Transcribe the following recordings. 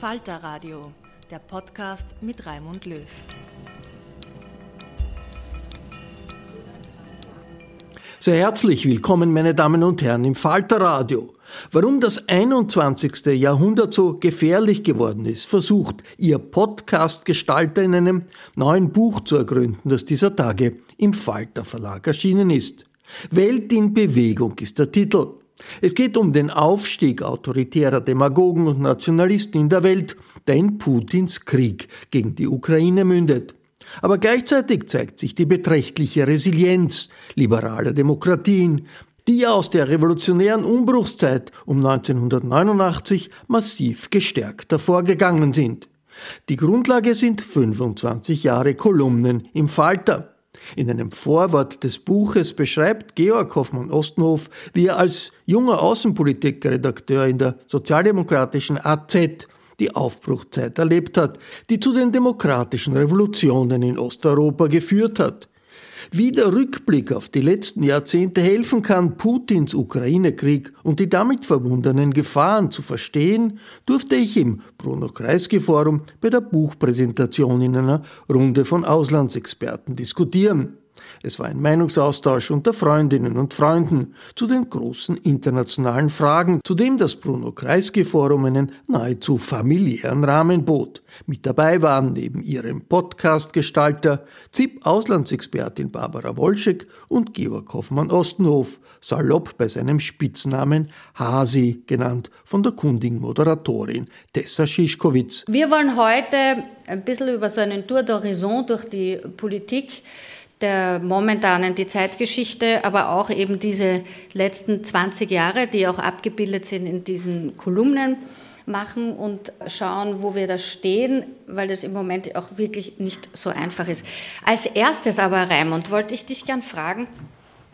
Falter Radio, der Podcast mit Raimund Löw. Sehr herzlich willkommen, meine Damen und Herren, im Falter Radio. Warum das 21. Jahrhundert so gefährlich geworden ist, versucht Ihr Podcast-Gestalter in einem neuen Buch zu ergründen, das dieser Tage im Falter Verlag erschienen ist. Welt in Bewegung ist der Titel. Es geht um den Aufstieg autoritärer Demagogen und Nationalisten in der Welt, der in Putins Krieg gegen die Ukraine mündet. Aber gleichzeitig zeigt sich die beträchtliche Resilienz liberaler Demokratien, die aus der revolutionären Umbruchszeit um 1989 massiv gestärkt hervorgegangen sind. Die Grundlage sind 25 Jahre Kolumnen im Falter. In einem Vorwort des Buches beschreibt Georg Hoffmann Ostenhof, wie er als junger Außenpolitikredakteur in der sozialdemokratischen AZ die Aufbruchzeit erlebt hat, die zu den demokratischen Revolutionen in Osteuropa geführt hat. Wie der Rückblick auf die letzten Jahrzehnte helfen kann, Putins Ukraine-Krieg und die damit verbundenen Gefahren zu verstehen, durfte ich im Bruno Kreisky Forum bei der Buchpräsentation in einer Runde von Auslandsexperten diskutieren. Es war ein Meinungsaustausch unter Freundinnen und Freunden zu den großen internationalen Fragen, zu dem das Bruno Kreisky Forum einen nahezu familiären Rahmen bot. Mit dabei waren neben ihrem Podcast-Gestalter ZIP-Auslandsexpertin Barbara Wolschek und Georg Hoffmann-Ostenhof, salopp bei seinem Spitznamen Hasi genannt, von der kundigen Moderatorin Tessa Schischkowitz. Wir wollen heute ein bisschen über so einen Tour d'Horizon durch die Politik der momentanen, die Zeitgeschichte, aber auch eben diese letzten 20 Jahre, die auch abgebildet sind in diesen Kolumnen machen und schauen, wo wir da stehen, weil das im Moment auch wirklich nicht so einfach ist. Als erstes aber, Raimund, wollte ich dich gern fragen,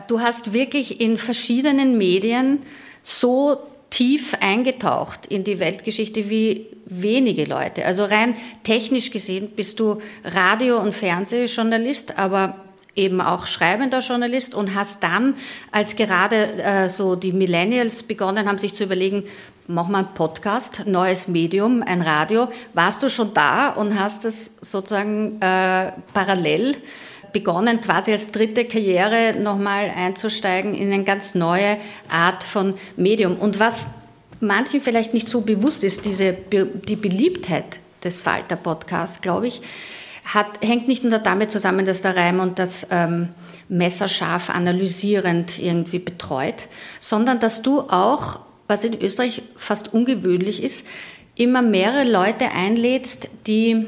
du hast wirklich in verschiedenen Medien so tief eingetaucht in die Weltgeschichte wie wenige Leute. Also rein technisch gesehen bist du Radio- und Fernsehjournalist, aber eben auch schreibender Journalist und hast dann, als gerade äh, so die Millennials begonnen haben, sich zu überlegen, mach mal einen Podcast, neues Medium, ein Radio, warst du schon da und hast es sozusagen äh, parallel begonnen, quasi als dritte Karriere nochmal einzusteigen in eine ganz neue Art von Medium. Und was manchen vielleicht nicht so bewusst ist, diese, die Beliebtheit des Falter-Podcasts, glaube ich, hat, hängt nicht nur damit zusammen, dass der Raimund das ähm, messerscharf analysierend irgendwie betreut, sondern dass du auch, was in Österreich fast ungewöhnlich ist, immer mehrere Leute einlädst, die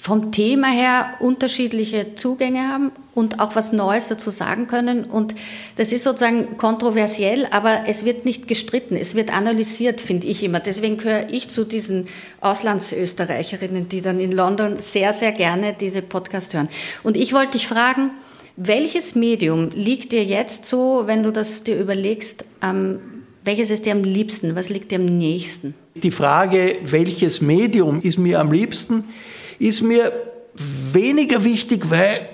vom Thema her unterschiedliche Zugänge haben und auch was Neues dazu sagen können. Und das ist sozusagen kontroversiell, aber es wird nicht gestritten, es wird analysiert, finde ich immer. Deswegen gehöre ich zu diesen Auslandsösterreicherinnen, die dann in London sehr, sehr gerne diese Podcast hören. Und ich wollte dich fragen, welches Medium liegt dir jetzt so, wenn du das dir überlegst, ähm, welches ist dir am liebsten? Was liegt dir am nächsten? Die Frage, welches Medium ist mir am liebsten, ist mir weniger wichtig, weil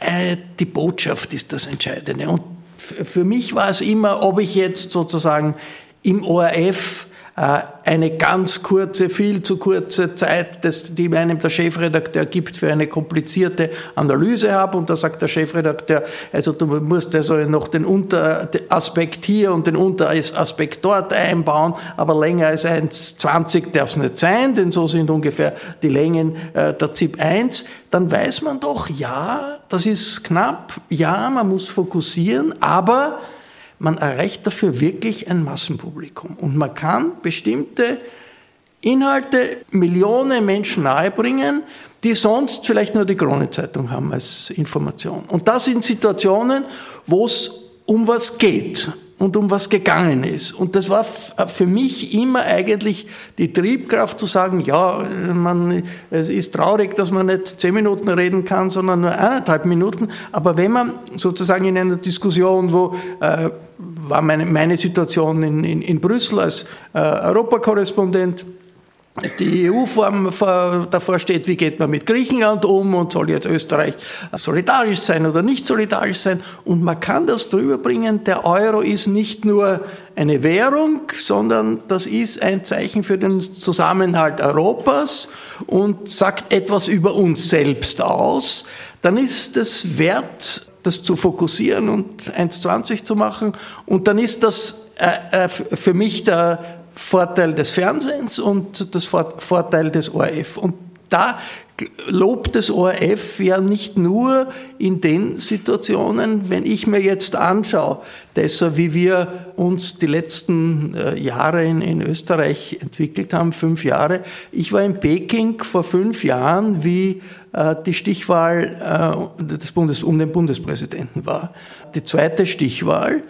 äh, die Botschaft ist das Entscheidende. Und für mich war es immer, ob ich jetzt sozusagen im ORF eine ganz kurze, viel zu kurze Zeit, die einem der Chefredakteur gibt für eine komplizierte Analyse habe. Und da sagt der Chefredakteur, also du musst also noch den Unteraspekt hier und den Unteraspekt dort einbauen, aber länger als 1,20 darf es nicht sein, denn so sind ungefähr die Längen äh, der ZIP 1. Dann weiß man doch, ja, das ist knapp, ja, man muss fokussieren, aber man erreicht dafür wirklich ein Massenpublikum. Und man kann bestimmte Inhalte Millionen Menschen nahebringen, die sonst vielleicht nur die Kronenzeitung haben als Information. Und das sind Situationen, wo es um was geht und um was gegangen ist. Und das war für mich immer eigentlich die Triebkraft zu sagen, ja, man, es ist traurig, dass man nicht zehn Minuten reden kann, sondern nur eineinhalb Minuten. Aber wenn man sozusagen in einer Diskussion, wo äh, war meine, meine Situation in, in, in Brüssel als äh, Europakorrespondent, die EU-Form davor steht, wie geht man mit Griechenland um und soll jetzt Österreich solidarisch sein oder nicht solidarisch sein. Und man kann das drüber bringen, der Euro ist nicht nur eine Währung, sondern das ist ein Zeichen für den Zusammenhalt Europas und sagt etwas über uns selbst aus. Dann ist es wert, das zu fokussieren und 1,20 zu machen. Und dann ist das äh, äh, für mich der Vorteil des Fernsehens und das Vorteil des ORF. Und da lobt das ORF ja nicht nur in den Situationen, wenn ich mir jetzt anschaue, deshalb wie wir uns die letzten äh, Jahre in, in, Österreich entwickelt haben, fünf Jahre. Ich war in Peking vor fünf Jahren, wie äh, die Stichwahl äh, des Bundes, um den Bundespräsidenten war. Die zweite Stichwahl.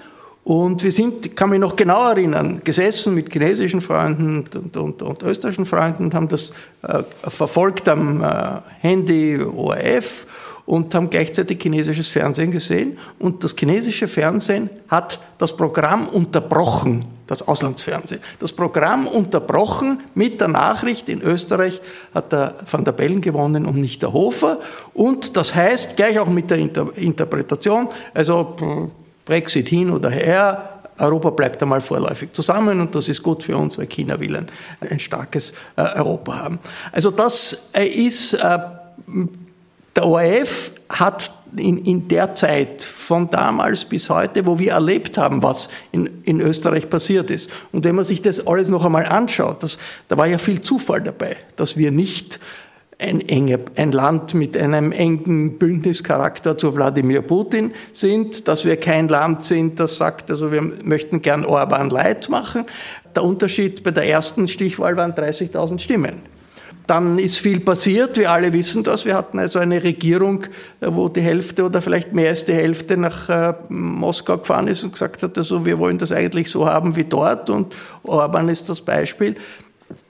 Und wir sind, kann mich noch genau erinnern, gesessen mit chinesischen Freunden und, und, und österreichischen Freunden und haben das äh, verfolgt am äh, Handy ORF und haben gleichzeitig chinesisches Fernsehen gesehen. Und das chinesische Fernsehen hat das Programm unterbrochen, das Auslandsfernsehen. Das Programm unterbrochen mit der Nachricht, in Österreich hat der Van der Bellen gewonnen und nicht der Hofer. Und das heißt, gleich auch mit der Inter Interpretation, also Brexit hin oder her, Europa bleibt einmal vorläufig zusammen und das ist gut für uns, weil China will ein, ein starkes äh, Europa haben. Also das äh, ist, äh, der ORF hat in, in der Zeit von damals bis heute, wo wir erlebt haben, was in, in Österreich passiert ist. Und wenn man sich das alles noch einmal anschaut, das, da war ja viel Zufall dabei, dass wir nicht ein, enge, ein Land mit einem engen Bündnischarakter zu Wladimir Putin sind, dass wir kein Land sind, das sagt, also wir möchten gern Orban leid machen. Der Unterschied bei der ersten Stichwahl waren 30.000 Stimmen. Dann ist viel passiert, wir alle wissen das. Wir hatten also eine Regierung, wo die Hälfte oder vielleicht mehr als die Hälfte nach äh, Moskau gefahren ist und gesagt hat, also wir wollen das eigentlich so haben wie dort und Orban ist das Beispiel.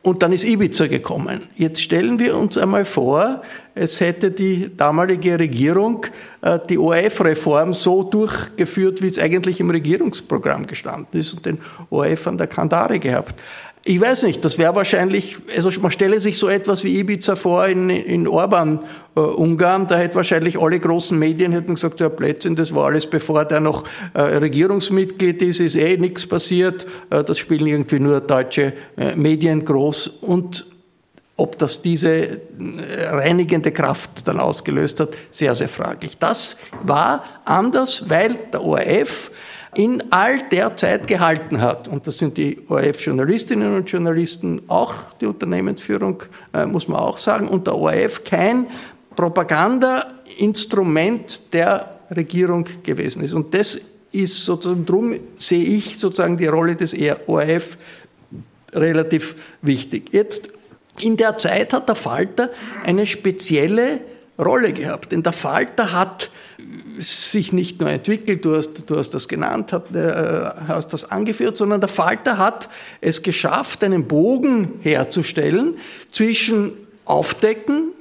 Und dann ist Ibiza gekommen. Jetzt stellen wir uns einmal vor, es hätte die damalige Regierung äh, die ORF-Reform so durchgeführt, wie es eigentlich im Regierungsprogramm gestanden ist und den ORF an der Kandare gehabt. Ich weiß nicht, das wäre wahrscheinlich, also man stelle sich so etwas wie Ibiza vor in, in Orban, äh, Ungarn, da hätte wahrscheinlich alle großen Medien hätten gesagt, ja Plätzchen, das war alles bevor der noch äh, Regierungsmitglied ist, ist eh nichts passiert, äh, das spielen irgendwie nur deutsche äh, Medien groß. Und ob das diese äh, reinigende Kraft dann ausgelöst hat, sehr, sehr fraglich. Das war anders, weil der ORF in all der Zeit gehalten hat. Und das sind die ORF-Journalistinnen und Journalisten, auch die Unternehmensführung, äh, muss man auch sagen, und der ORF kein Propagandainstrument der Regierung gewesen ist. Und das ist sozusagen, drum sehe ich sozusagen die Rolle des ORF relativ wichtig. Jetzt, in der Zeit hat der Falter eine spezielle Rolle gehabt, denn der Falter hat sich nicht nur entwickelt, du hast, du hast das genannt, hat, äh, hast das angeführt, sondern der Falter hat es geschafft, einen Bogen herzustellen zwischen Aufdecken,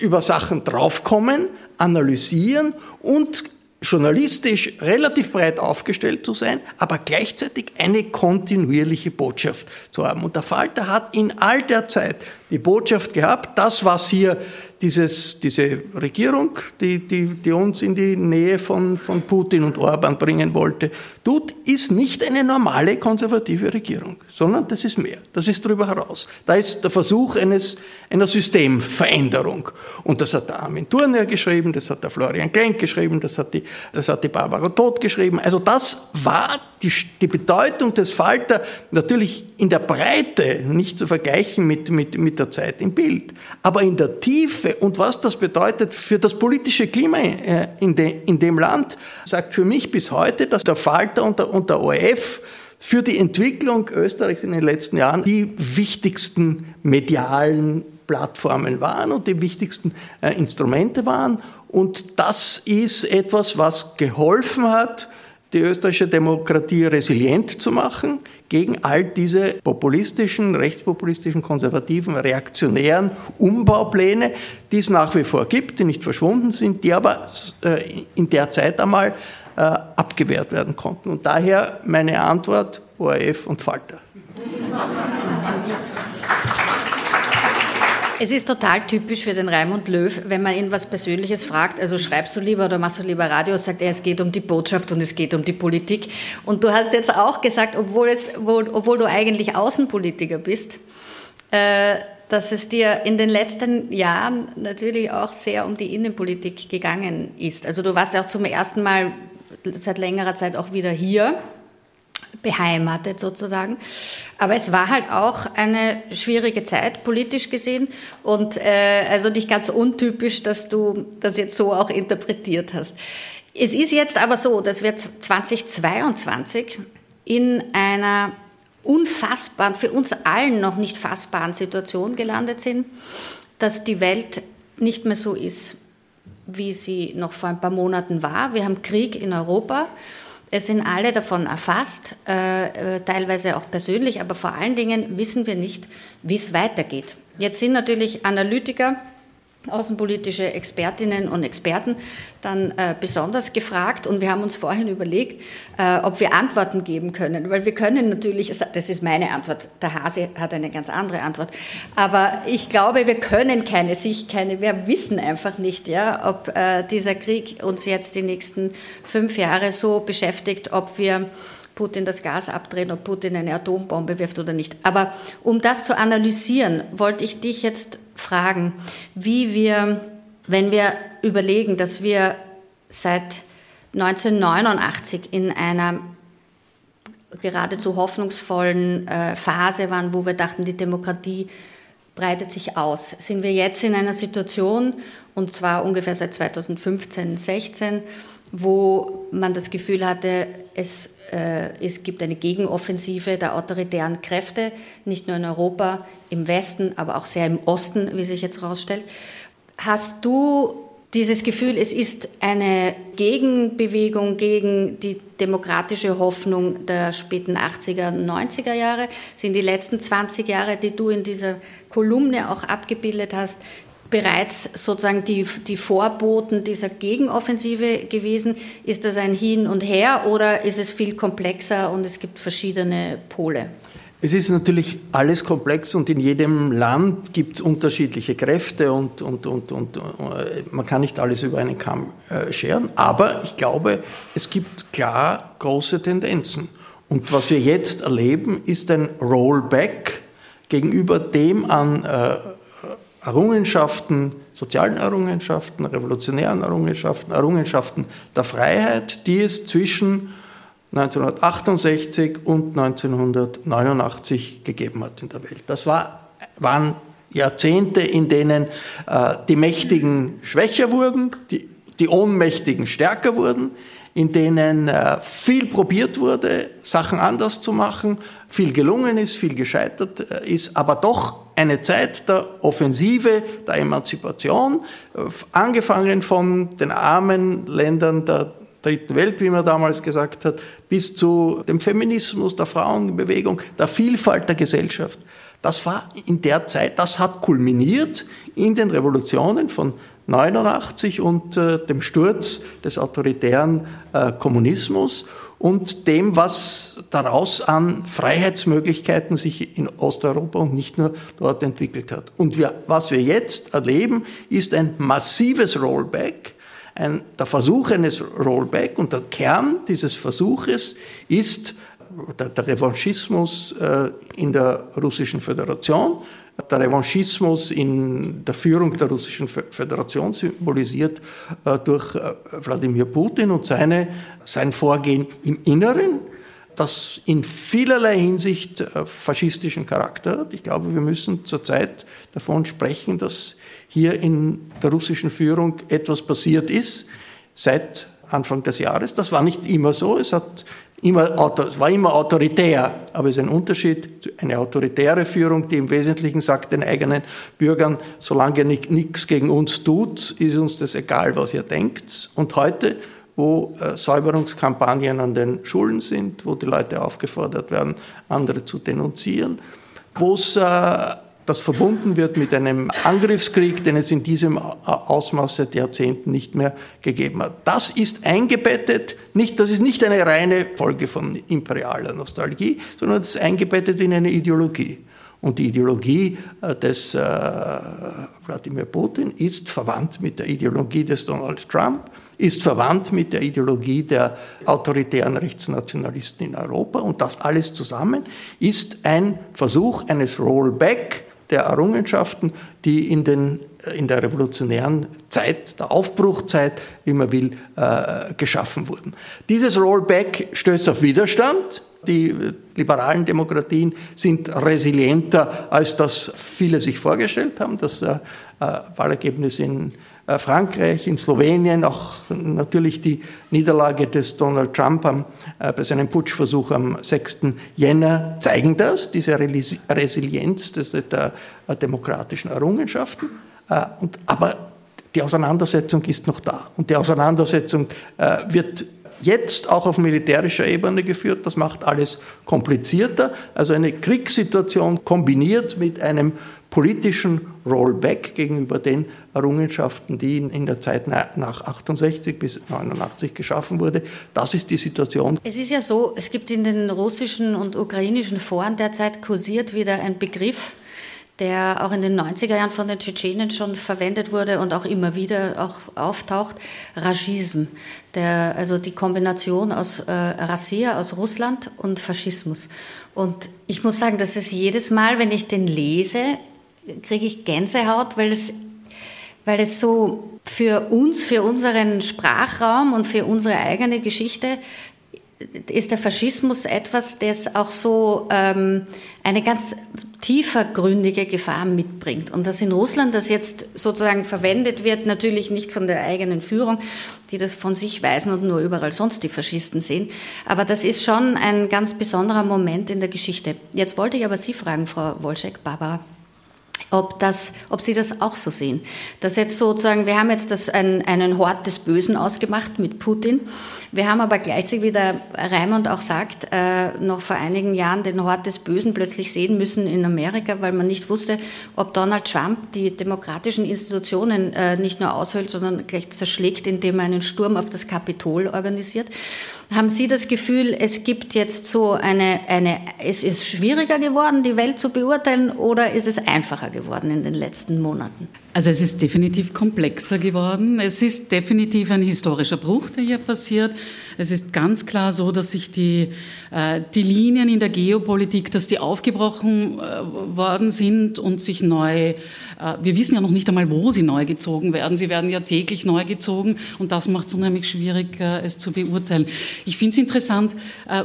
über Sachen draufkommen, analysieren und journalistisch relativ breit aufgestellt zu sein, aber gleichzeitig eine kontinuierliche Botschaft zu haben. Und der Falter hat in all der Zeit die Botschaft gehabt, das, was hier dieses, diese Regierung, die, die, die uns in die Nähe von, von Putin und Orban bringen wollte, tut, ist nicht eine normale konservative Regierung, sondern das ist mehr. Das ist darüber heraus. Da ist der Versuch eines, einer Systemveränderung. Und das hat der Armin Thurner geschrieben, das hat der Florian Klenk geschrieben, das hat die, das hat die Barbara Todt geschrieben. Also das war die, die Bedeutung des Falter natürlich in der Breite nicht zu vergleichen mit, mit, mit der Zeit im Bild. Aber in der Tiefe und was das bedeutet für das politische Klima äh, in, de, in dem Land, sagt für mich bis heute, dass der Falter und der, und der ORF für die Entwicklung Österreichs in den letzten Jahren die wichtigsten medialen Plattformen waren und die wichtigsten äh, Instrumente waren. Und das ist etwas, was geholfen hat, die österreichische Demokratie resilient zu machen gegen all diese populistischen, rechtspopulistischen, konservativen, reaktionären Umbaupläne, die es nach wie vor gibt, die nicht verschwunden sind, die aber äh, in der Zeit einmal äh, abgewehrt werden konnten. Und daher meine Antwort ORF und Falter. Es ist total typisch für den Raimund Löw, wenn man ihn was Persönliches fragt, also schreibst du lieber oder machst du lieber Radio, sagt er, es geht um die Botschaft und es geht um die Politik. Und du hast jetzt auch gesagt, obwohl, es, obwohl du eigentlich Außenpolitiker bist, äh, dass es dir in den letzten Jahren natürlich auch sehr um die Innenpolitik gegangen ist. Also du warst ja auch zum ersten Mal seit längerer Zeit auch wieder hier beheimatet sozusagen. Aber es war halt auch eine schwierige Zeit, politisch gesehen. Und äh, also nicht ganz untypisch, dass du das jetzt so auch interpretiert hast. Es ist jetzt aber so, dass wir 2022 in einer unfassbaren, für uns allen noch nicht fassbaren Situation gelandet sind, dass die Welt nicht mehr so ist, wie sie noch vor ein paar Monaten war. Wir haben Krieg in Europa. Es sind alle davon erfasst, äh, äh, teilweise auch persönlich, aber vor allen Dingen wissen wir nicht, wie es weitergeht. Jetzt sind natürlich Analytiker außenpolitische Expertinnen und Experten dann äh, besonders gefragt. Und wir haben uns vorhin überlegt, äh, ob wir Antworten geben können, weil wir können natürlich, das ist meine Antwort, der Hase hat eine ganz andere Antwort, aber ich glaube, wir können keine sich, keine, wir wissen einfach nicht, ja, ob äh, dieser Krieg uns jetzt die nächsten fünf Jahre so beschäftigt, ob wir Putin das Gas abdrehen, ob Putin eine Atombombe wirft oder nicht. Aber um das zu analysieren, wollte ich dich jetzt fragen, wie wir, wenn wir überlegen, dass wir seit 1989 in einer geradezu hoffnungsvollen äh, Phase waren, wo wir dachten, die Demokratie breitet sich aus. Sind wir jetzt in einer Situation, und zwar ungefähr seit 2015, 16, wo man das Gefühl hatte, es, es gibt eine Gegenoffensive der autoritären Kräfte, nicht nur in Europa, im Westen, aber auch sehr im Osten, wie sich jetzt herausstellt. Hast du dieses Gefühl, es ist eine Gegenbewegung gegen die demokratische Hoffnung der späten 80er, 90er Jahre? Sind die letzten 20 Jahre, die du in dieser Kolumne auch abgebildet hast, bereits sozusagen die, die Vorboten dieser Gegenoffensive gewesen? Ist das ein Hin und Her oder ist es viel komplexer und es gibt verschiedene Pole? Es ist natürlich alles komplex und in jedem Land gibt es unterschiedliche Kräfte und, und, und, und äh, man kann nicht alles über einen Kamm äh, scheren. Aber ich glaube, es gibt klar große Tendenzen. Und was wir jetzt erleben, ist ein Rollback gegenüber dem an äh, Errungenschaften, sozialen Errungenschaften, revolutionären Errungenschaften, Errungenschaften der Freiheit, die es zwischen 1968 und 1989 gegeben hat in der Welt. Das war, waren Jahrzehnte, in denen äh, die Mächtigen schwächer wurden, die die Ohnmächtigen stärker wurden, in denen äh, viel probiert wurde, Sachen anders zu machen, viel gelungen ist, viel gescheitert äh, ist, aber doch eine Zeit der Offensive, der Emanzipation, äh, angefangen von den armen Ländern der dritten Welt, wie man damals gesagt hat, bis zu dem Feminismus, der Frauenbewegung, der Vielfalt der Gesellschaft. Das war in der Zeit, das hat kulminiert in den Revolutionen von 89 und äh, dem Sturz des autoritären äh, Kommunismus und dem, was daraus an Freiheitsmöglichkeiten sich in Osteuropa und nicht nur dort entwickelt hat. Und wir, was wir jetzt erleben, ist ein massives Rollback, ein, der Versuch eines Rollback und der Kern dieses Versuches ist der, der Revanchismus äh, in der Russischen Föderation, der Revanchismus in der Führung der Russischen Föderation symbolisiert äh, durch äh, Wladimir Putin und seine, sein Vorgehen im Inneren, das in vielerlei Hinsicht äh, faschistischen Charakter hat. Ich glaube, wir müssen zurzeit davon sprechen, dass hier in der russischen Führung etwas passiert ist seit Anfang des Jahres. Das war nicht immer so. Es hat immer, es war immer autoritär, aber es ist ein Unterschied, eine autoritäre Führung, die im Wesentlichen sagt den eigenen Bürgern, solange ihr nichts gegen uns tut, ist uns das egal, was ihr denkt. Und heute, wo äh, Säuberungskampagnen an den Schulen sind, wo die Leute aufgefordert werden, andere zu denunzieren, wo es äh, das verbunden wird mit einem Angriffskrieg, den es in diesem Ausmaß seit Jahrzehnten nicht mehr gegeben hat. Das ist eingebettet, nicht, das ist nicht eine reine Folge von imperialer Nostalgie, sondern das ist eingebettet in eine Ideologie. Und die Ideologie äh, des äh, Wladimir Putin ist verwandt mit der Ideologie des Donald Trump, ist verwandt mit der Ideologie der autoritären Rechtsnationalisten in Europa. Und das alles zusammen ist ein Versuch eines Rollback der Errungenschaften, die in, den, in der revolutionären Zeit, der Aufbruchzeit, wie man will, äh, geschaffen wurden. Dieses Rollback stößt auf Widerstand. Die liberalen Demokratien sind resilienter, als das viele sich vorgestellt haben. Das äh, Wahlergebnis in äh, Frankreich, in Slowenien, auch natürlich die Niederlage des Donald Trump am, äh, bei seinem Putschversuch am 6. Jänner zeigen das, diese Resilienz des, der äh, demokratischen Errungenschaften. Und, aber die Auseinandersetzung ist noch da. Und die Auseinandersetzung wird jetzt auch auf militärischer Ebene geführt. Das macht alles komplizierter. Also eine Kriegssituation kombiniert mit einem politischen Rollback gegenüber den Errungenschaften, die in der Zeit nach 68 bis 89 geschaffen wurde. Das ist die Situation. Es ist ja so, es gibt in den russischen und ukrainischen Foren derzeit kursiert wieder ein Begriff, der auch in den 90er Jahren von den Tschetschenen schon verwendet wurde und auch immer wieder auch auftaucht, Rajism, der, also die Kombination aus äh, Rassia, aus Russland und Faschismus. Und ich muss sagen, dass es jedes Mal, wenn ich den lese, kriege ich Gänsehaut, weil es, weil es so für uns, für unseren Sprachraum und für unsere eigene Geschichte ist der Faschismus etwas, das auch so ähm, eine ganz tiefergründige Gefahr mitbringt. Und dass in Russland das jetzt sozusagen verwendet wird, natürlich nicht von der eigenen Führung, die das von sich weisen und nur überall sonst die Faschisten sehen. Aber das ist schon ein ganz besonderer Moment in der Geschichte. Jetzt wollte ich aber Sie fragen, Frau Wolczek, Barbara ob, das, ob Sie das auch so sehen. Dass jetzt sozusagen, wir haben jetzt das, ein, einen Hort des Bösen ausgemacht mit Putin. Wir haben aber gleichzeitig, wie der Raimund auch sagt, äh, noch vor einigen Jahren den Hort des Bösen plötzlich sehen müssen in Amerika, weil man nicht wusste, ob Donald Trump die demokratischen Institutionen äh, nicht nur aushöhlt, sondern gleich zerschlägt, indem er einen Sturm auf das Kapitol organisiert. Haben Sie das Gefühl, es gibt jetzt so eine, eine, es ist schwieriger geworden, die Welt zu beurteilen oder ist es einfacher geworden in den letzten Monaten? Also es ist definitiv komplexer geworden. Es ist definitiv ein historischer Bruch, der hier passiert. Es ist ganz klar so, dass sich die, äh, die Linien in der Geopolitik, dass die aufgebrochen äh, worden sind und sich neu, äh, wir wissen ja noch nicht einmal, wo sie neu gezogen werden. Sie werden ja täglich neu gezogen und das macht es unheimlich schwierig, äh, es zu beurteilen. Ich finde es interessant, äh,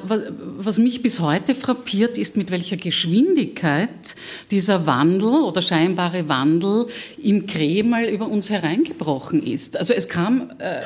was mich bis heute frappiert, ist, mit welcher Geschwindigkeit dieser Wandel oder scheinbare Wandel im Kreml über uns hereingebrochen ist. Also es kam äh,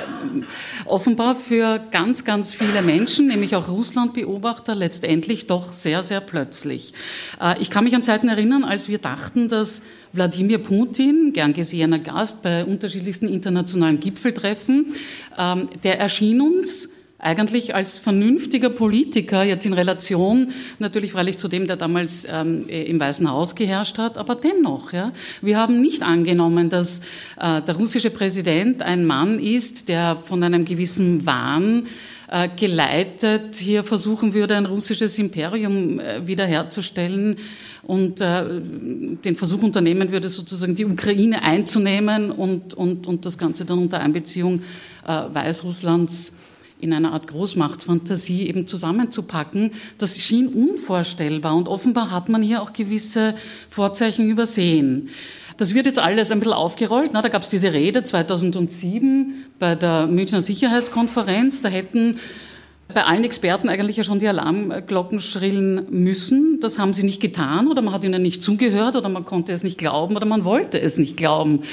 offenbar für ganz, ganz viele Menschen, nämlich auch Russlandbeobachter, letztendlich doch sehr, sehr plötzlich. Äh, ich kann mich an Zeiten erinnern, als wir dachten, dass Wladimir Putin, gern gesehener Gast bei unterschiedlichsten internationalen Gipfeltreffen, ähm, der erschien uns eigentlich als vernünftiger Politiker, jetzt in Relation natürlich freilich zu dem, der damals ähm, im Weißen Haus geherrscht hat, aber dennoch, ja, wir haben nicht angenommen, dass äh, der russische Präsident ein Mann ist, der von einem gewissen Wahn äh, geleitet hier versuchen würde, ein russisches Imperium äh, wiederherzustellen und äh, den Versuch unternehmen würde, sozusagen die Ukraine einzunehmen und, und, und das Ganze dann unter Einbeziehung äh, Weißrusslands in einer Art Großmachtsfantasie eben zusammenzupacken, das schien unvorstellbar und offenbar hat man hier auch gewisse Vorzeichen übersehen. Das wird jetzt alles ein bisschen aufgerollt. Da gab es diese Rede 2007 bei der Münchner Sicherheitskonferenz. Da hätten bei allen Experten eigentlich ja schon die Alarmglocken schrillen müssen. Das haben sie nicht getan oder man hat ihnen nicht zugehört oder man konnte es nicht glauben oder man wollte es nicht glauben.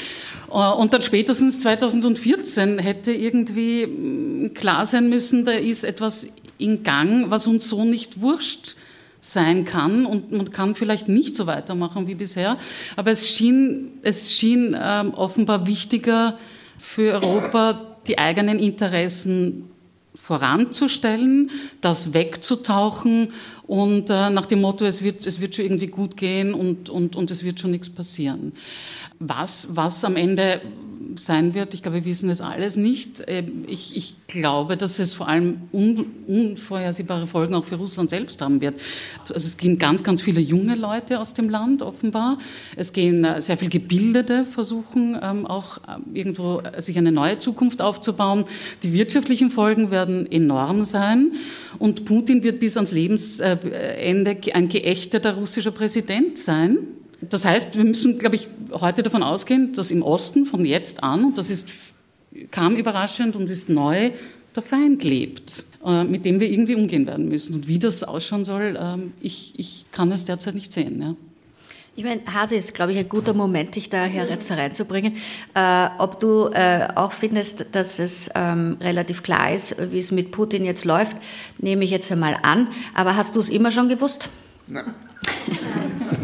Äh, und dann spätestens 2014 hätte irgendwie mm, klar sein müssen, da ist etwas in Gang, was uns so nicht wurscht sein kann und man kann vielleicht nicht so weitermachen wie bisher. Aber es schien, es schien ähm, offenbar wichtiger für Europa, die eigenen Interessen voranzustellen, das wegzutauchen und äh, nach dem Motto, es wird, es wird schon irgendwie gut gehen und, und, und es wird schon nichts passieren. Was, was am Ende sein wird, ich glaube, wir wissen es alles nicht. Ähm, ich, ich glaube, dass es vor allem un, unvorhersehbare Folgen auch für Russland selbst haben wird. Also es gehen ganz, ganz viele junge Leute aus dem Land offenbar. Es gehen äh, sehr viel Gebildete versuchen ähm, auch äh, irgendwo äh, sich eine neue Zukunft aufzubauen. Die wirtschaftlichen Folgen werden enorm sein und Putin wird bis ans Lebensende ein geächteter russischer Präsident sein. Das heißt, wir müssen, glaube ich, heute davon ausgehen, dass im Osten von jetzt an, und das ist, kam überraschend und ist neu, der Feind lebt, äh, mit dem wir irgendwie umgehen werden müssen. Und wie das ausschauen soll, ähm, ich, ich kann es derzeit nicht sehen. Ja. Ich meine, Hase ist, glaube ich, ein guter Moment, dich da jetzt reinzubringen. Äh, ob du äh, auch findest, dass es ähm, relativ klar ist, wie es mit Putin jetzt läuft, nehme ich jetzt einmal an. Aber hast du es immer schon gewusst? Nein.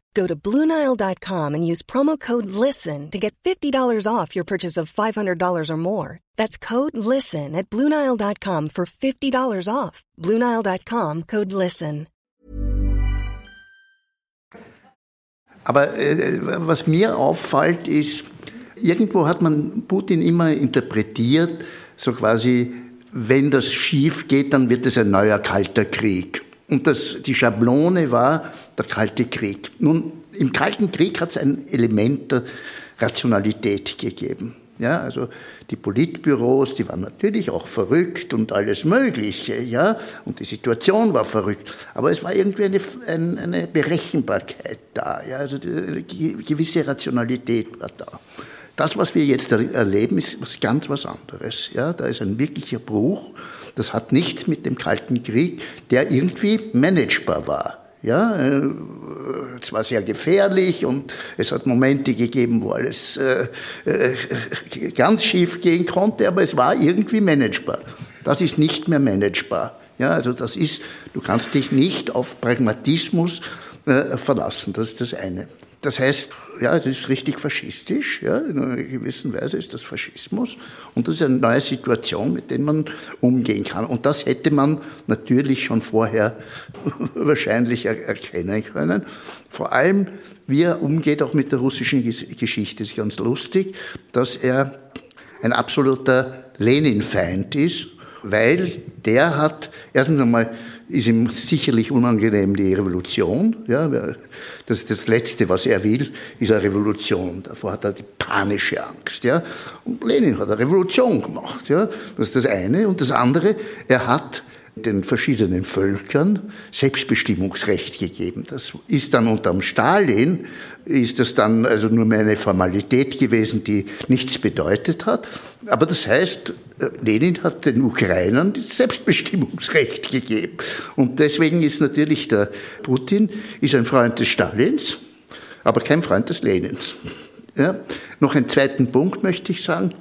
Go to Bluenile.com and use promo code LISTEN to get $50 off your purchase of $500 or more. That's code LISTEN at Bluenile.com for $50 off. Bluenile.com code LISTEN. Aber äh, äh, was mir auffällt, ist, irgendwo hat man Putin immer interpretiert, so quasi, wenn das schief geht, dann wird es ein neuer kalter Krieg. Und das, die Schablone war der Kalte Krieg. Nun, im Kalten Krieg hat es ein Element der Rationalität gegeben. Ja, also die Politbüros, die waren natürlich auch verrückt und alles Mögliche, ja, und die Situation war verrückt. Aber es war irgendwie eine, eine Berechenbarkeit da, ja, also eine gewisse Rationalität war da. Das, was wir jetzt erleben, ist was ganz was anderes. Ja, da ist ein wirklicher Bruch. Das hat nichts mit dem Kalten Krieg, der irgendwie managebar war. Ja, äh, es war sehr gefährlich und es hat Momente gegeben, wo alles äh, äh, ganz schief gehen konnte, aber es war irgendwie managebar. Das ist nicht mehr managebar. Ja, also das ist, du kannst dich nicht auf Pragmatismus äh, verlassen. Das ist das eine. Das heißt, ja, es ist richtig faschistisch, ja, in einer gewissen Weise ist das Faschismus und das ist eine neue Situation, mit der man umgehen kann. Und das hätte man natürlich schon vorher wahrscheinlich erkennen können. Vor allem, wie er umgeht auch mit der russischen Geschichte, ist ganz lustig, dass er ein absoluter Lenin-Feind ist, weil der hat erstens einmal ist ihm sicherlich unangenehm die Revolution. Ja, das, das Letzte, was er will, ist eine Revolution. Davor hat er die panische Angst. Ja. Und Lenin hat eine Revolution gemacht. Ja. Das ist das eine. Und das andere, er hat den verschiedenen Völkern Selbstbestimmungsrecht gegeben. Das ist dann unterm Stalin, ist das dann also nur mehr eine Formalität gewesen, die nichts bedeutet hat. Aber das heißt, Lenin hat den Ukrainern das Selbstbestimmungsrecht gegeben. Und deswegen ist natürlich der Putin ist ein Freund des Stalins, aber kein Freund des Lenins. Ja? Noch einen zweiten Punkt möchte ich sagen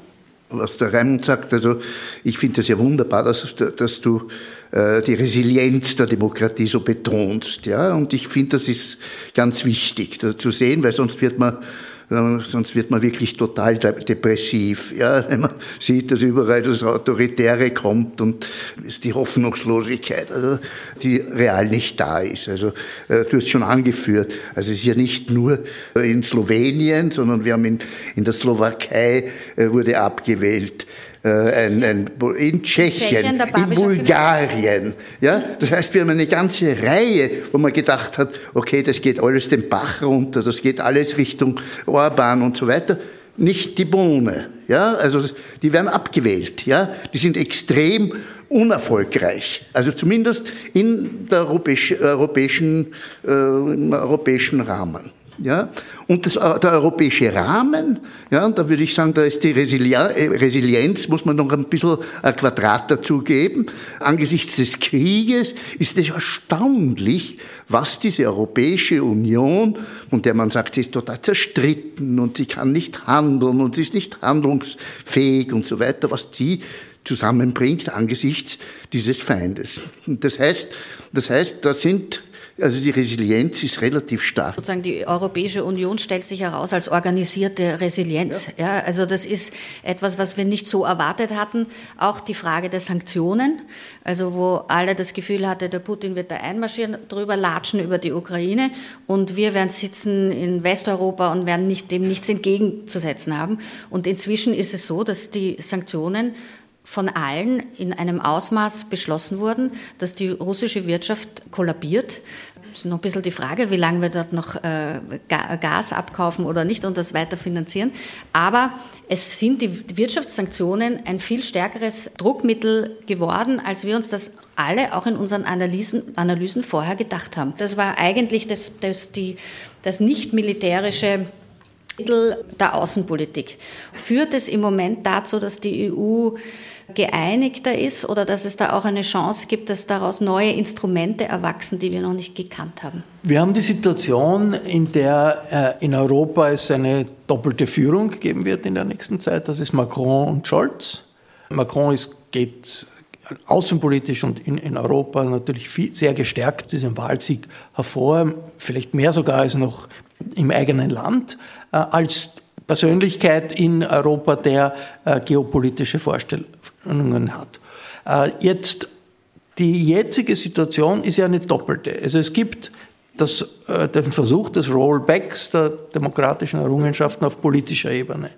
was der Raimund sagt. Also ich finde es ja wunderbar, dass, dass du äh, die Resilienz der Demokratie so betonst. Ja? Und ich finde, das ist ganz wichtig da zu sehen, weil sonst wird man sonst wird man wirklich total depressiv. Ja, wenn man sieht, dass überall das Autoritäre kommt und die Hoffnungslosigkeit, also die real nicht da ist. Also äh, du hast schon angeführt, also es ist ja nicht nur in Slowenien, sondern wir haben in, in der Slowakei äh, wurde abgewählt äh, in Tschechien, Tschechien in Bulgarien. Ja? Das heißt, wir haben eine ganze Reihe, wo man gedacht hat, okay, das geht alles den Bach runter, das geht alles Richtung Orban und so weiter. Nicht die Bohne. Ja? Also die werden abgewählt. Ja? Die sind extrem unerfolgreich. Also zumindest in der europäisch, europäischen, äh, im europäischen Rahmen. Ja? Und das, äh, der europäische Rahmen, ja, da würde ich sagen, da ist die äh, Resilienz, muss man noch ein bisschen ein Quadrat dazugeben. Angesichts des Krieges ist es erstaunlich, was diese Europäische Union, von der man sagt, sie ist total zerstritten und sie kann nicht handeln und sie ist nicht handlungsfähig und so weiter, was die zusammenbringt angesichts dieses Feindes. Und das heißt, das heißt, da sind also die Resilienz ist relativ stark. Sozusagen die Europäische Union stellt sich heraus als organisierte Resilienz. Ja. ja. also das ist etwas, was wir nicht so erwartet hatten. Auch die Frage der Sanktionen, also wo alle das Gefühl hatte, der Putin wird da einmarschieren, drüber latschen über die Ukraine und wir werden sitzen in Westeuropa und werden nicht, dem nichts entgegenzusetzen haben. Und inzwischen ist es so, dass die Sanktionen von allen in einem Ausmaß beschlossen wurden, dass die russische Wirtschaft kollabiert. Noch ein bisschen die Frage, wie lange wir dort noch äh, Gas abkaufen oder nicht und das weiter finanzieren. Aber es sind die Wirtschaftssanktionen ein viel stärkeres Druckmittel geworden, als wir uns das alle auch in unseren Analysen, Analysen vorher gedacht haben. Das war eigentlich das, das, die, das nicht militärische Mittel der Außenpolitik. Führt es im Moment dazu, dass die EU geeinigter ist oder dass es da auch eine Chance gibt, dass daraus neue Instrumente erwachsen, die wir noch nicht gekannt haben? Wir haben die Situation, in der äh, in Europa es eine doppelte Führung geben wird in der nächsten Zeit. Das ist Macron und Scholz. Macron ist, geht außenpolitisch und in, in Europa natürlich viel, sehr gestärkt aus diesem Wahlsieg hervor, vielleicht mehr sogar als noch im eigenen Land, äh, als Persönlichkeit in Europa, der äh, geopolitische Vorstellungen hat. Äh, jetzt, die jetzige Situation ist ja eine doppelte. Also es gibt das, äh, den Versuch des Rollbacks der demokratischen Errungenschaften auf politischer Ebene.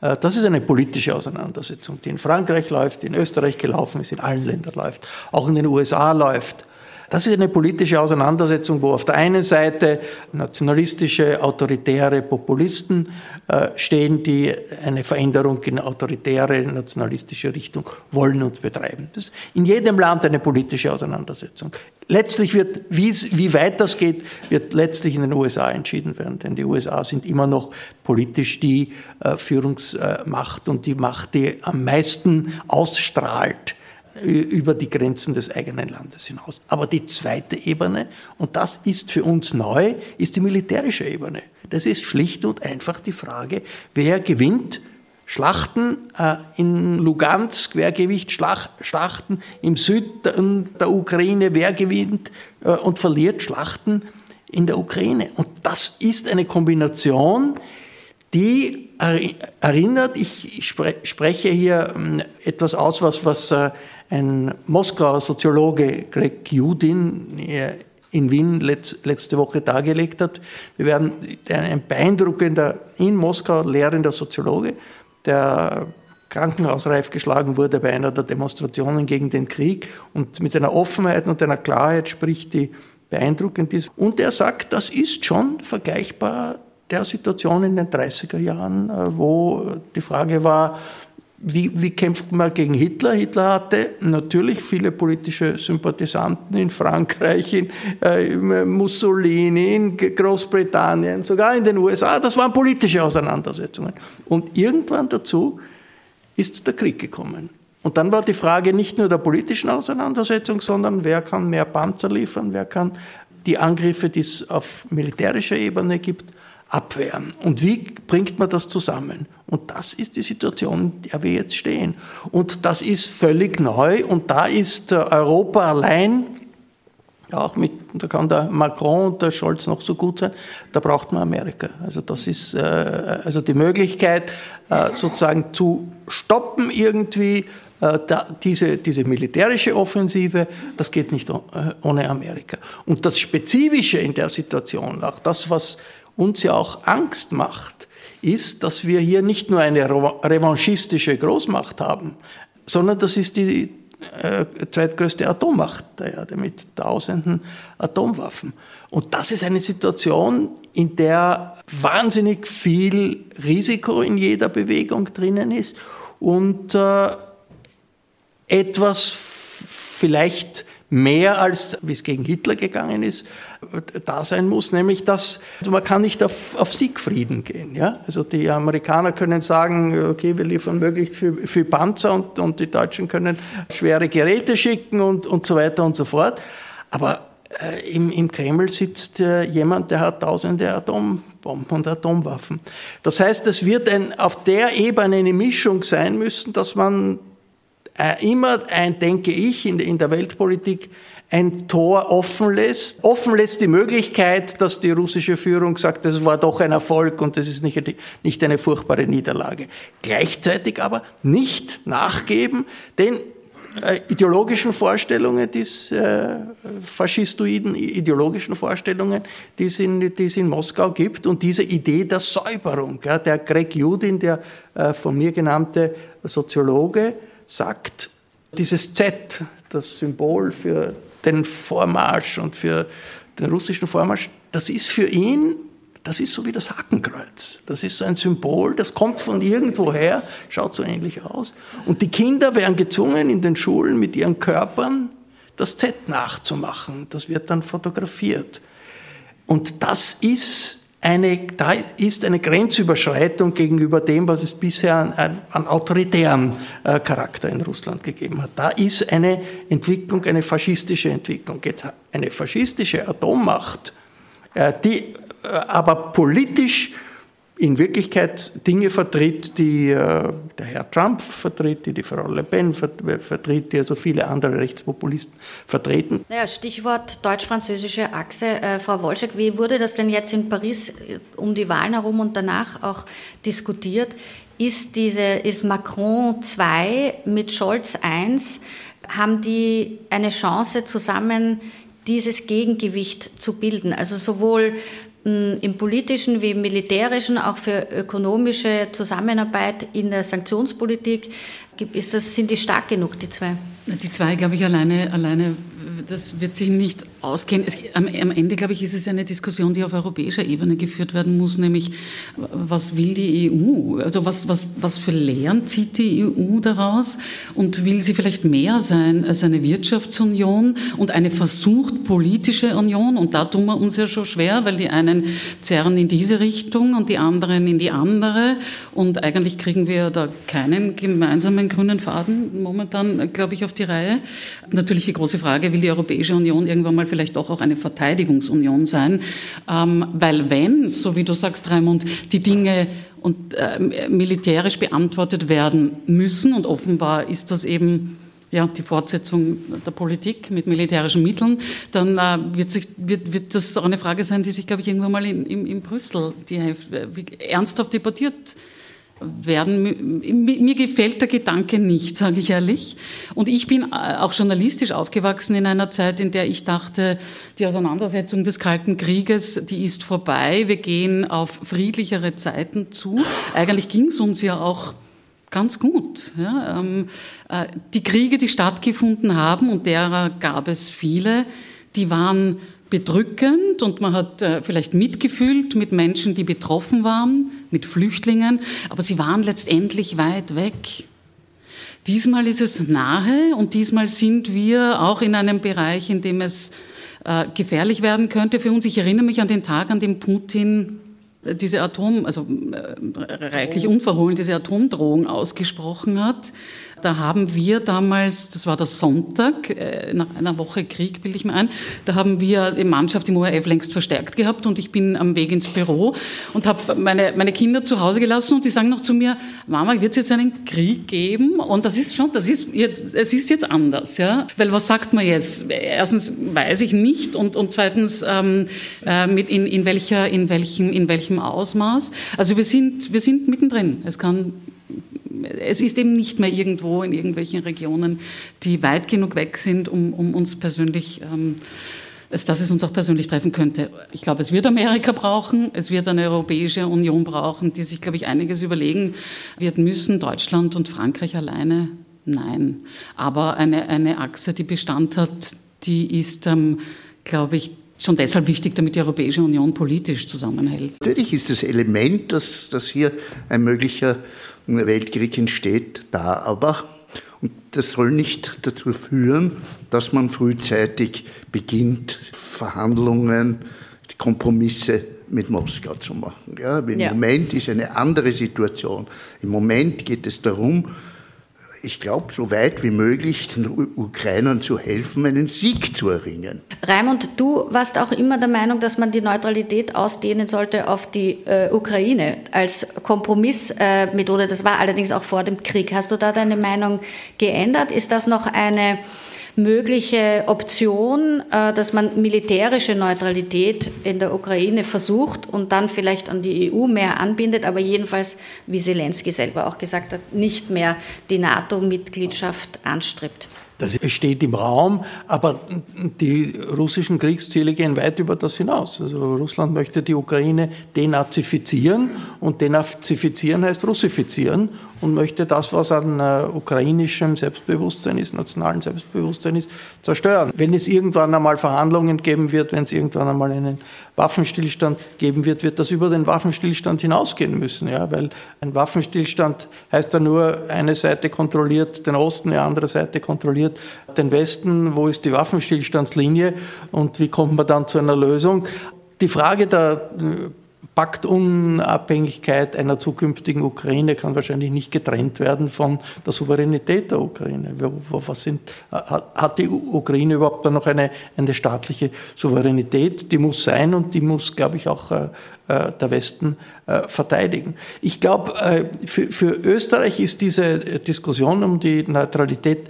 Das ist eine politische Auseinandersetzung, die in Frankreich läuft, die in Österreich gelaufen ist, in allen Ländern läuft, auch in den USA läuft. Das ist eine politische Auseinandersetzung, wo auf der einen Seite nationalistische, autoritäre Populisten äh, stehen, die eine Veränderung in autoritäre, nationalistische Richtung wollen und betreiben. Das ist in jedem Land eine politische Auseinandersetzung. Letztlich wird, wie weit das geht, wird letztlich in den USA entschieden werden, denn die USA sind immer noch politisch die äh, Führungsmacht und die Macht, die am meisten ausstrahlt über die Grenzen des eigenen Landes hinaus. Aber die zweite Ebene, und das ist für uns neu, ist die militärische Ebene. Das ist schlicht und einfach die Frage, wer gewinnt Schlachten äh, in Lugansk, wer gewinnt Schlach, Schlachten im Süden der Ukraine, wer gewinnt äh, und verliert Schlachten in der Ukraine. Und das ist eine Kombination, die erinnert, ich spreche hier ähm, etwas aus, was, was äh, ein Moskauer Soziologe, Greg Judin, in Wien letzte Woche dargelegt hat. Wir werden ein beeindruckender, in Moskau lehrender Soziologe, der krankenhausreif geschlagen wurde bei einer der Demonstrationen gegen den Krieg und mit einer Offenheit und einer Klarheit spricht, die beeindruckend ist. Und er sagt, das ist schon vergleichbar der Situation in den 30er Jahren, äh, wo die Frage war, wie, wie kämpft man gegen Hitler? Hitler hatte natürlich viele politische Sympathisanten in Frankreich, in, äh, Mussolini, in Großbritannien, sogar in den USA. Das waren politische Auseinandersetzungen. Und irgendwann dazu ist der Krieg gekommen. Und dann war die Frage nicht nur der politischen Auseinandersetzung, sondern wer kann mehr Panzer liefern, wer kann die Angriffe, die es auf militärischer Ebene gibt, abwehren. Und wie bringt man das zusammen? Und das ist die Situation, in der wir jetzt stehen. Und das ist völlig neu und da ist äh, Europa allein, auch mit, da kann der Macron und der Scholz noch so gut sein, da braucht man Amerika. Also das ist äh, also die Möglichkeit, äh, sozusagen zu stoppen irgendwie, diese, diese militärische Offensive, das geht nicht ohne Amerika. Und das Spezifische in der Situation, auch das, was uns ja auch Angst macht, ist, dass wir hier nicht nur eine revanchistische Großmacht haben, sondern das ist die äh, zweitgrößte Atommacht der Erde mit tausenden Atomwaffen. Und das ist eine Situation, in der wahnsinnig viel Risiko in jeder Bewegung drinnen ist und äh, etwas vielleicht mehr als, wie es gegen Hitler gegangen ist, da sein muss, nämlich dass man kann nicht auf, auf Siegfrieden gehen. Ja? Also die Amerikaner können sagen, okay, wir liefern möglichst viel, viel Panzer und, und die Deutschen können schwere Geräte schicken und, und so weiter und so fort. Aber äh, im, im Kreml sitzt äh, jemand, der hat tausende Atombomben und Atomwaffen. Das heißt, es wird ein, auf der Ebene eine Mischung sein müssen, dass man äh, immer ein, denke ich, in, in der Weltpolitik ein Tor offen lässt. Offen lässt die Möglichkeit, dass die russische Führung sagt, das war doch ein Erfolg und das ist nicht, nicht eine furchtbare Niederlage. Gleichzeitig aber nicht nachgeben, den äh, ideologischen Vorstellungen, die äh, faschistoiden ideologischen Vorstellungen, die es, in, die es in Moskau gibt und diese Idee der Säuberung. Ja, der Greg Judin, der äh, von mir genannte Soziologe, sagt, dieses Z, das Symbol für den Vormarsch und für den russischen Vormarsch, das ist für ihn, das ist so wie das Hakenkreuz. Das ist so ein Symbol, das kommt von irgendwoher, schaut so ähnlich aus. Und die Kinder werden gezwungen, in den Schulen mit ihren Körpern das Z nachzumachen. Das wird dann fotografiert. Und das ist eine, da ist eine Grenzüberschreitung gegenüber dem, was es bisher an, an autoritären äh, Charakter in Russland gegeben hat. Da ist eine Entwicklung, eine faschistische Entwicklung. Jetzt eine faschistische Atommacht, äh, die äh, aber politisch in Wirklichkeit Dinge vertritt, die äh, der Herr Trump vertritt, die die Frau Le Pen vertritt, die also viele andere Rechtspopulisten vertreten. Naja, Stichwort deutsch-französische Achse. Äh, Frau Wolczek, wie wurde das denn jetzt in Paris äh, um die Wahlen herum und danach auch diskutiert? Ist, diese, ist Macron 2 mit Scholz 1, haben die eine Chance zusammen dieses Gegengewicht zu bilden? Also sowohl im politischen wie im militärischen, auch für ökonomische Zusammenarbeit in der Sanktionspolitik, ist das, sind die stark genug, die zwei? Die zwei, glaube ich, alleine, alleine das wird sich nicht ausgehen. Es, am, am, Ende, glaube ich, ist es eine Diskussion, die auf europäischer Ebene geführt werden muss, nämlich was will die EU? Also was, was, was für Lehren zieht die EU daraus? Und will sie vielleicht mehr sein als eine Wirtschaftsunion und eine versucht politische Union? Und da tun wir uns ja schon schwer, weil die einen zerren in diese Richtung und die anderen in die andere. Und eigentlich kriegen wir da keinen gemeinsamen grünen Faden momentan, glaube ich, auf die Reihe. Natürlich die große Frage, will die Europäische Union irgendwann mal vielleicht doch auch eine Verteidigungsunion sein. Ähm, weil wenn, so wie du sagst, Raimund, die Dinge und äh, militärisch beantwortet werden müssen und offenbar ist das eben ja, die Fortsetzung der Politik mit militärischen Mitteln, dann äh, wird, sich, wird, wird das auch eine Frage sein, die sich, glaube ich, irgendwann mal in, in, in Brüssel die, äh, ernsthaft debattiert werden. Mir gefällt der Gedanke nicht, sage ich ehrlich. Und ich bin äh, auch journalistisch aufgewachsen in einer Zeit, in der ich dachte, die Auseinandersetzung des Kalten Krieges, die ist vorbei. Wir gehen auf friedlichere Zeiten zu. Eigentlich ging es uns ja auch ganz gut. Ja, ähm, äh, die Kriege, die stattgefunden haben, und derer gab es viele, die waren bedrückend und man hat äh, vielleicht mitgefühlt mit Menschen, die betroffen waren, mit Flüchtlingen, aber sie waren letztendlich weit weg. Diesmal ist es nahe und diesmal sind wir auch in einem Bereich, in dem es äh, gefährlich werden könnte für uns. Ich erinnere mich an den Tag, an dem Putin äh, diese Atom, also reichlich unverhohlen diese Atomdrohung ausgesprochen hat. Da haben wir damals, das war der Sonntag, äh, nach einer Woche Krieg, bilde ich mir ein, da haben wir die Mannschaft im ORF längst verstärkt gehabt und ich bin am Weg ins Büro und habe meine, meine Kinder zu Hause gelassen und die sagen noch zu mir, Mama, wird es jetzt einen Krieg geben? Und das ist schon, das ist, es ist jetzt anders, ja. Weil was sagt man jetzt? Erstens weiß ich nicht und, und zweitens ähm, äh, mit in, in, welcher, in, welchem, in welchem Ausmaß. Also wir sind, wir sind mittendrin. Es kann es ist eben nicht mehr irgendwo in irgendwelchen Regionen, die weit genug weg sind, um, um uns persönlich, ähm, dass es uns auch persönlich treffen könnte. Ich glaube, es wird Amerika brauchen, es wird eine Europäische Union brauchen, die sich, glaube ich, einiges überlegen wird müssen. Deutschland und Frankreich alleine, nein. Aber eine, eine Achse, die Bestand hat, die ist, ähm, glaube ich, schon deshalb wichtig, damit die Europäische Union politisch zusammenhält. Natürlich ist das Element, dass, dass hier ein möglicher Weltkrieg entsteht, da aber. Und das soll nicht dazu führen, dass man frühzeitig beginnt, Verhandlungen, Kompromisse mit Moskau zu machen. Ja, Im ja. Moment ist eine andere Situation. Im Moment geht es darum, ich glaube, so weit wie möglich den Ukrainern zu helfen, einen Sieg zu erringen. Raimund, du warst auch immer der Meinung, dass man die Neutralität ausdehnen sollte auf die äh, Ukraine als Kompromissmethode. Äh, das war allerdings auch vor dem Krieg. Hast du da deine Meinung geändert? Ist das noch eine mögliche Option, äh, dass man militärische Neutralität in der Ukraine versucht und dann vielleicht an die EU mehr anbindet, aber jedenfalls, wie Zelensky selber auch gesagt hat, nicht mehr die NATO-Mitgliedschaft anstrebt. Das steht im Raum, aber die russischen Kriegsziele gehen weit über das hinaus. Also Russland möchte die Ukraine denazifizieren und denazifizieren heißt russifizieren und möchte das, was an äh, ukrainischem Selbstbewusstsein ist, nationalen Selbstbewusstsein ist, zerstören. Wenn es irgendwann einmal Verhandlungen geben wird, wenn es irgendwann einmal einen Waffenstillstand geben wird, wird das über den Waffenstillstand hinausgehen müssen, ja, weil ein Waffenstillstand heißt ja nur, eine Seite kontrolliert den Osten, die andere Seite kontrolliert den Westen. Wo ist die Waffenstillstandslinie und wie kommt man dann zu einer Lösung? Die Frage der äh, Paktunabhängigkeit einer zukünftigen Ukraine kann wahrscheinlich nicht getrennt werden von der Souveränität der Ukraine. Was sind, hat die Ukraine überhaupt dann noch eine, eine staatliche Souveränität? Die muss sein und die muss, glaube ich, auch äh, äh, der Westen äh, verteidigen. Ich glaube, für, für Österreich ist diese Diskussion um die Neutralität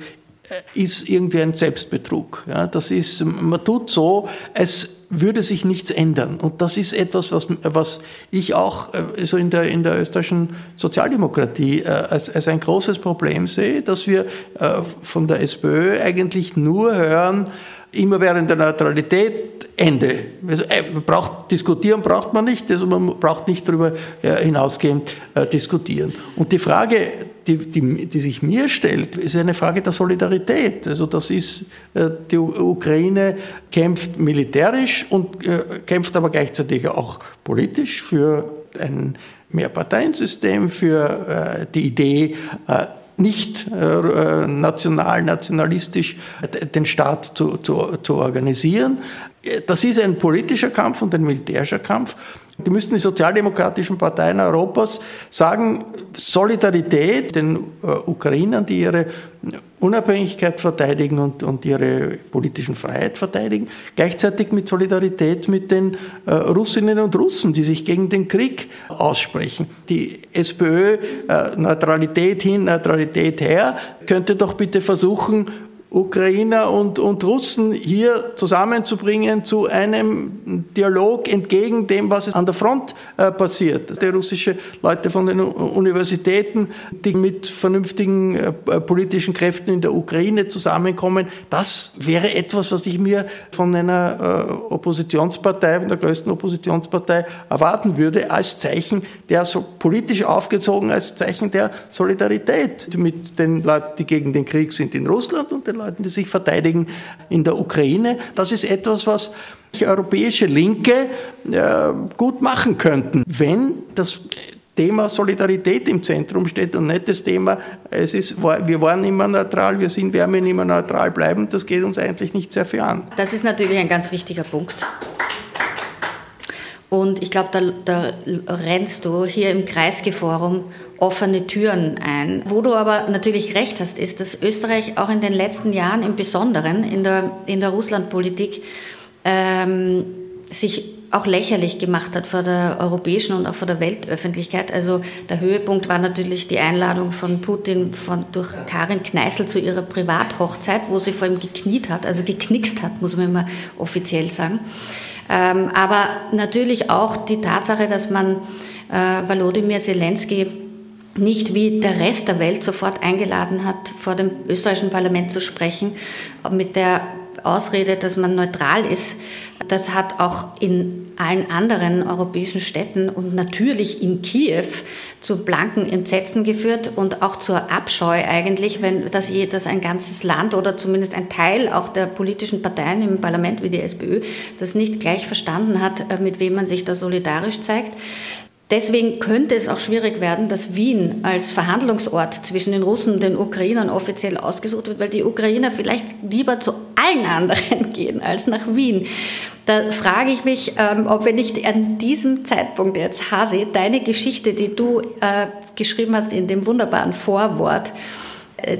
ist irgendwie ein Selbstbetrug. Ja, das ist, man tut so, als würde sich nichts ändern. Und das ist etwas, was, was ich auch äh, so in der, in der österreichischen Sozialdemokratie äh, als, als ein großes Problem sehe, dass wir äh, von der SPÖ eigentlich nur hören, immerwährende Neutralität, Ende. Also, äh, braucht, diskutieren braucht man nicht, also man braucht nicht darüber äh, hinausgehend äh, diskutieren. Und die Frage, die, die, die, sich mir stellt, ist eine Frage der Solidarität. Also das ist, äh, die Ukraine kämpft militärisch und äh, kämpft aber gleichzeitig auch politisch für ein Mehrparteiensystem, für äh, die Idee, nicht national, nationalistisch den Staat zu, zu, zu organisieren. Das ist ein politischer Kampf und ein militärischer Kampf. Die müssten die sozialdemokratischen Parteien Europas sagen, Solidarität den äh, Ukrainern, die ihre Unabhängigkeit verteidigen und, und ihre politischen Freiheit verteidigen, gleichzeitig mit Solidarität mit den äh, Russinnen und Russen, die sich gegen den Krieg aussprechen. Die SPÖ, äh, Neutralität hin, Neutralität her, könnte doch bitte versuchen, Ukrainer und, und Russen hier zusammenzubringen zu einem Dialog entgegen dem, was an der Front äh, passiert. Die russische Leute von den Universitäten, die mit vernünftigen äh, politischen Kräften in der Ukraine zusammenkommen, das wäre etwas, was ich mir von einer äh, Oppositionspartei, von der größten Oppositionspartei erwarten würde, als Zeichen der so politisch aufgezogen, als Zeichen der Solidarität mit den Leuten, die gegen den Krieg sind in Russland und den Leuten, die sich verteidigen in der Ukraine. Das ist etwas, was europäische Linke äh, gut machen könnten, wenn das Thema Solidarität im Zentrum steht und nicht das Thema, es ist, wir waren immer neutral, wir sind, werden immer neutral bleiben. Das geht uns eigentlich nicht sehr viel an. Das ist natürlich ein ganz wichtiger Punkt. Und ich glaube, da, da, rennst du hier im Kreisgeforum offene Türen ein. Wo du aber natürlich recht hast, ist, dass Österreich auch in den letzten Jahren im Besonderen in der, in der Russlandpolitik ähm, sich auch lächerlich gemacht hat vor der europäischen und auch vor der Weltöffentlichkeit. Also der Höhepunkt war natürlich die Einladung von Putin von, durch Karin Kneißl zu ihrer Privathochzeit, wo sie vor ihm gekniet hat, also geknickst hat, muss man immer offiziell sagen. Ähm, aber natürlich auch die Tatsache, dass man äh, Zelensky nicht wie der Rest der Welt sofort eingeladen hat, vor dem österreichischen Parlament zu sprechen, mit der Ausrede, dass man neutral ist, das hat auch in allen anderen europäischen Städten und natürlich in Kiew zu blanken Entsetzen geführt und auch zur Abscheu eigentlich, wenn das, dass ein ganzes Land oder zumindest ein Teil auch der politischen Parteien im Parlament wie die SPÖ das nicht gleich verstanden hat, äh, mit wem man sich da solidarisch zeigt. Deswegen könnte es auch schwierig werden, dass Wien als Verhandlungsort zwischen den Russen und den Ukrainern offiziell ausgesucht wird, weil die Ukrainer vielleicht lieber zu allen anderen gehen als nach Wien. Da frage ich mich, ähm, ob wir nicht an diesem Zeitpunkt jetzt, Hase, deine Geschichte, die du äh, geschrieben hast in dem wunderbaren Vorwort,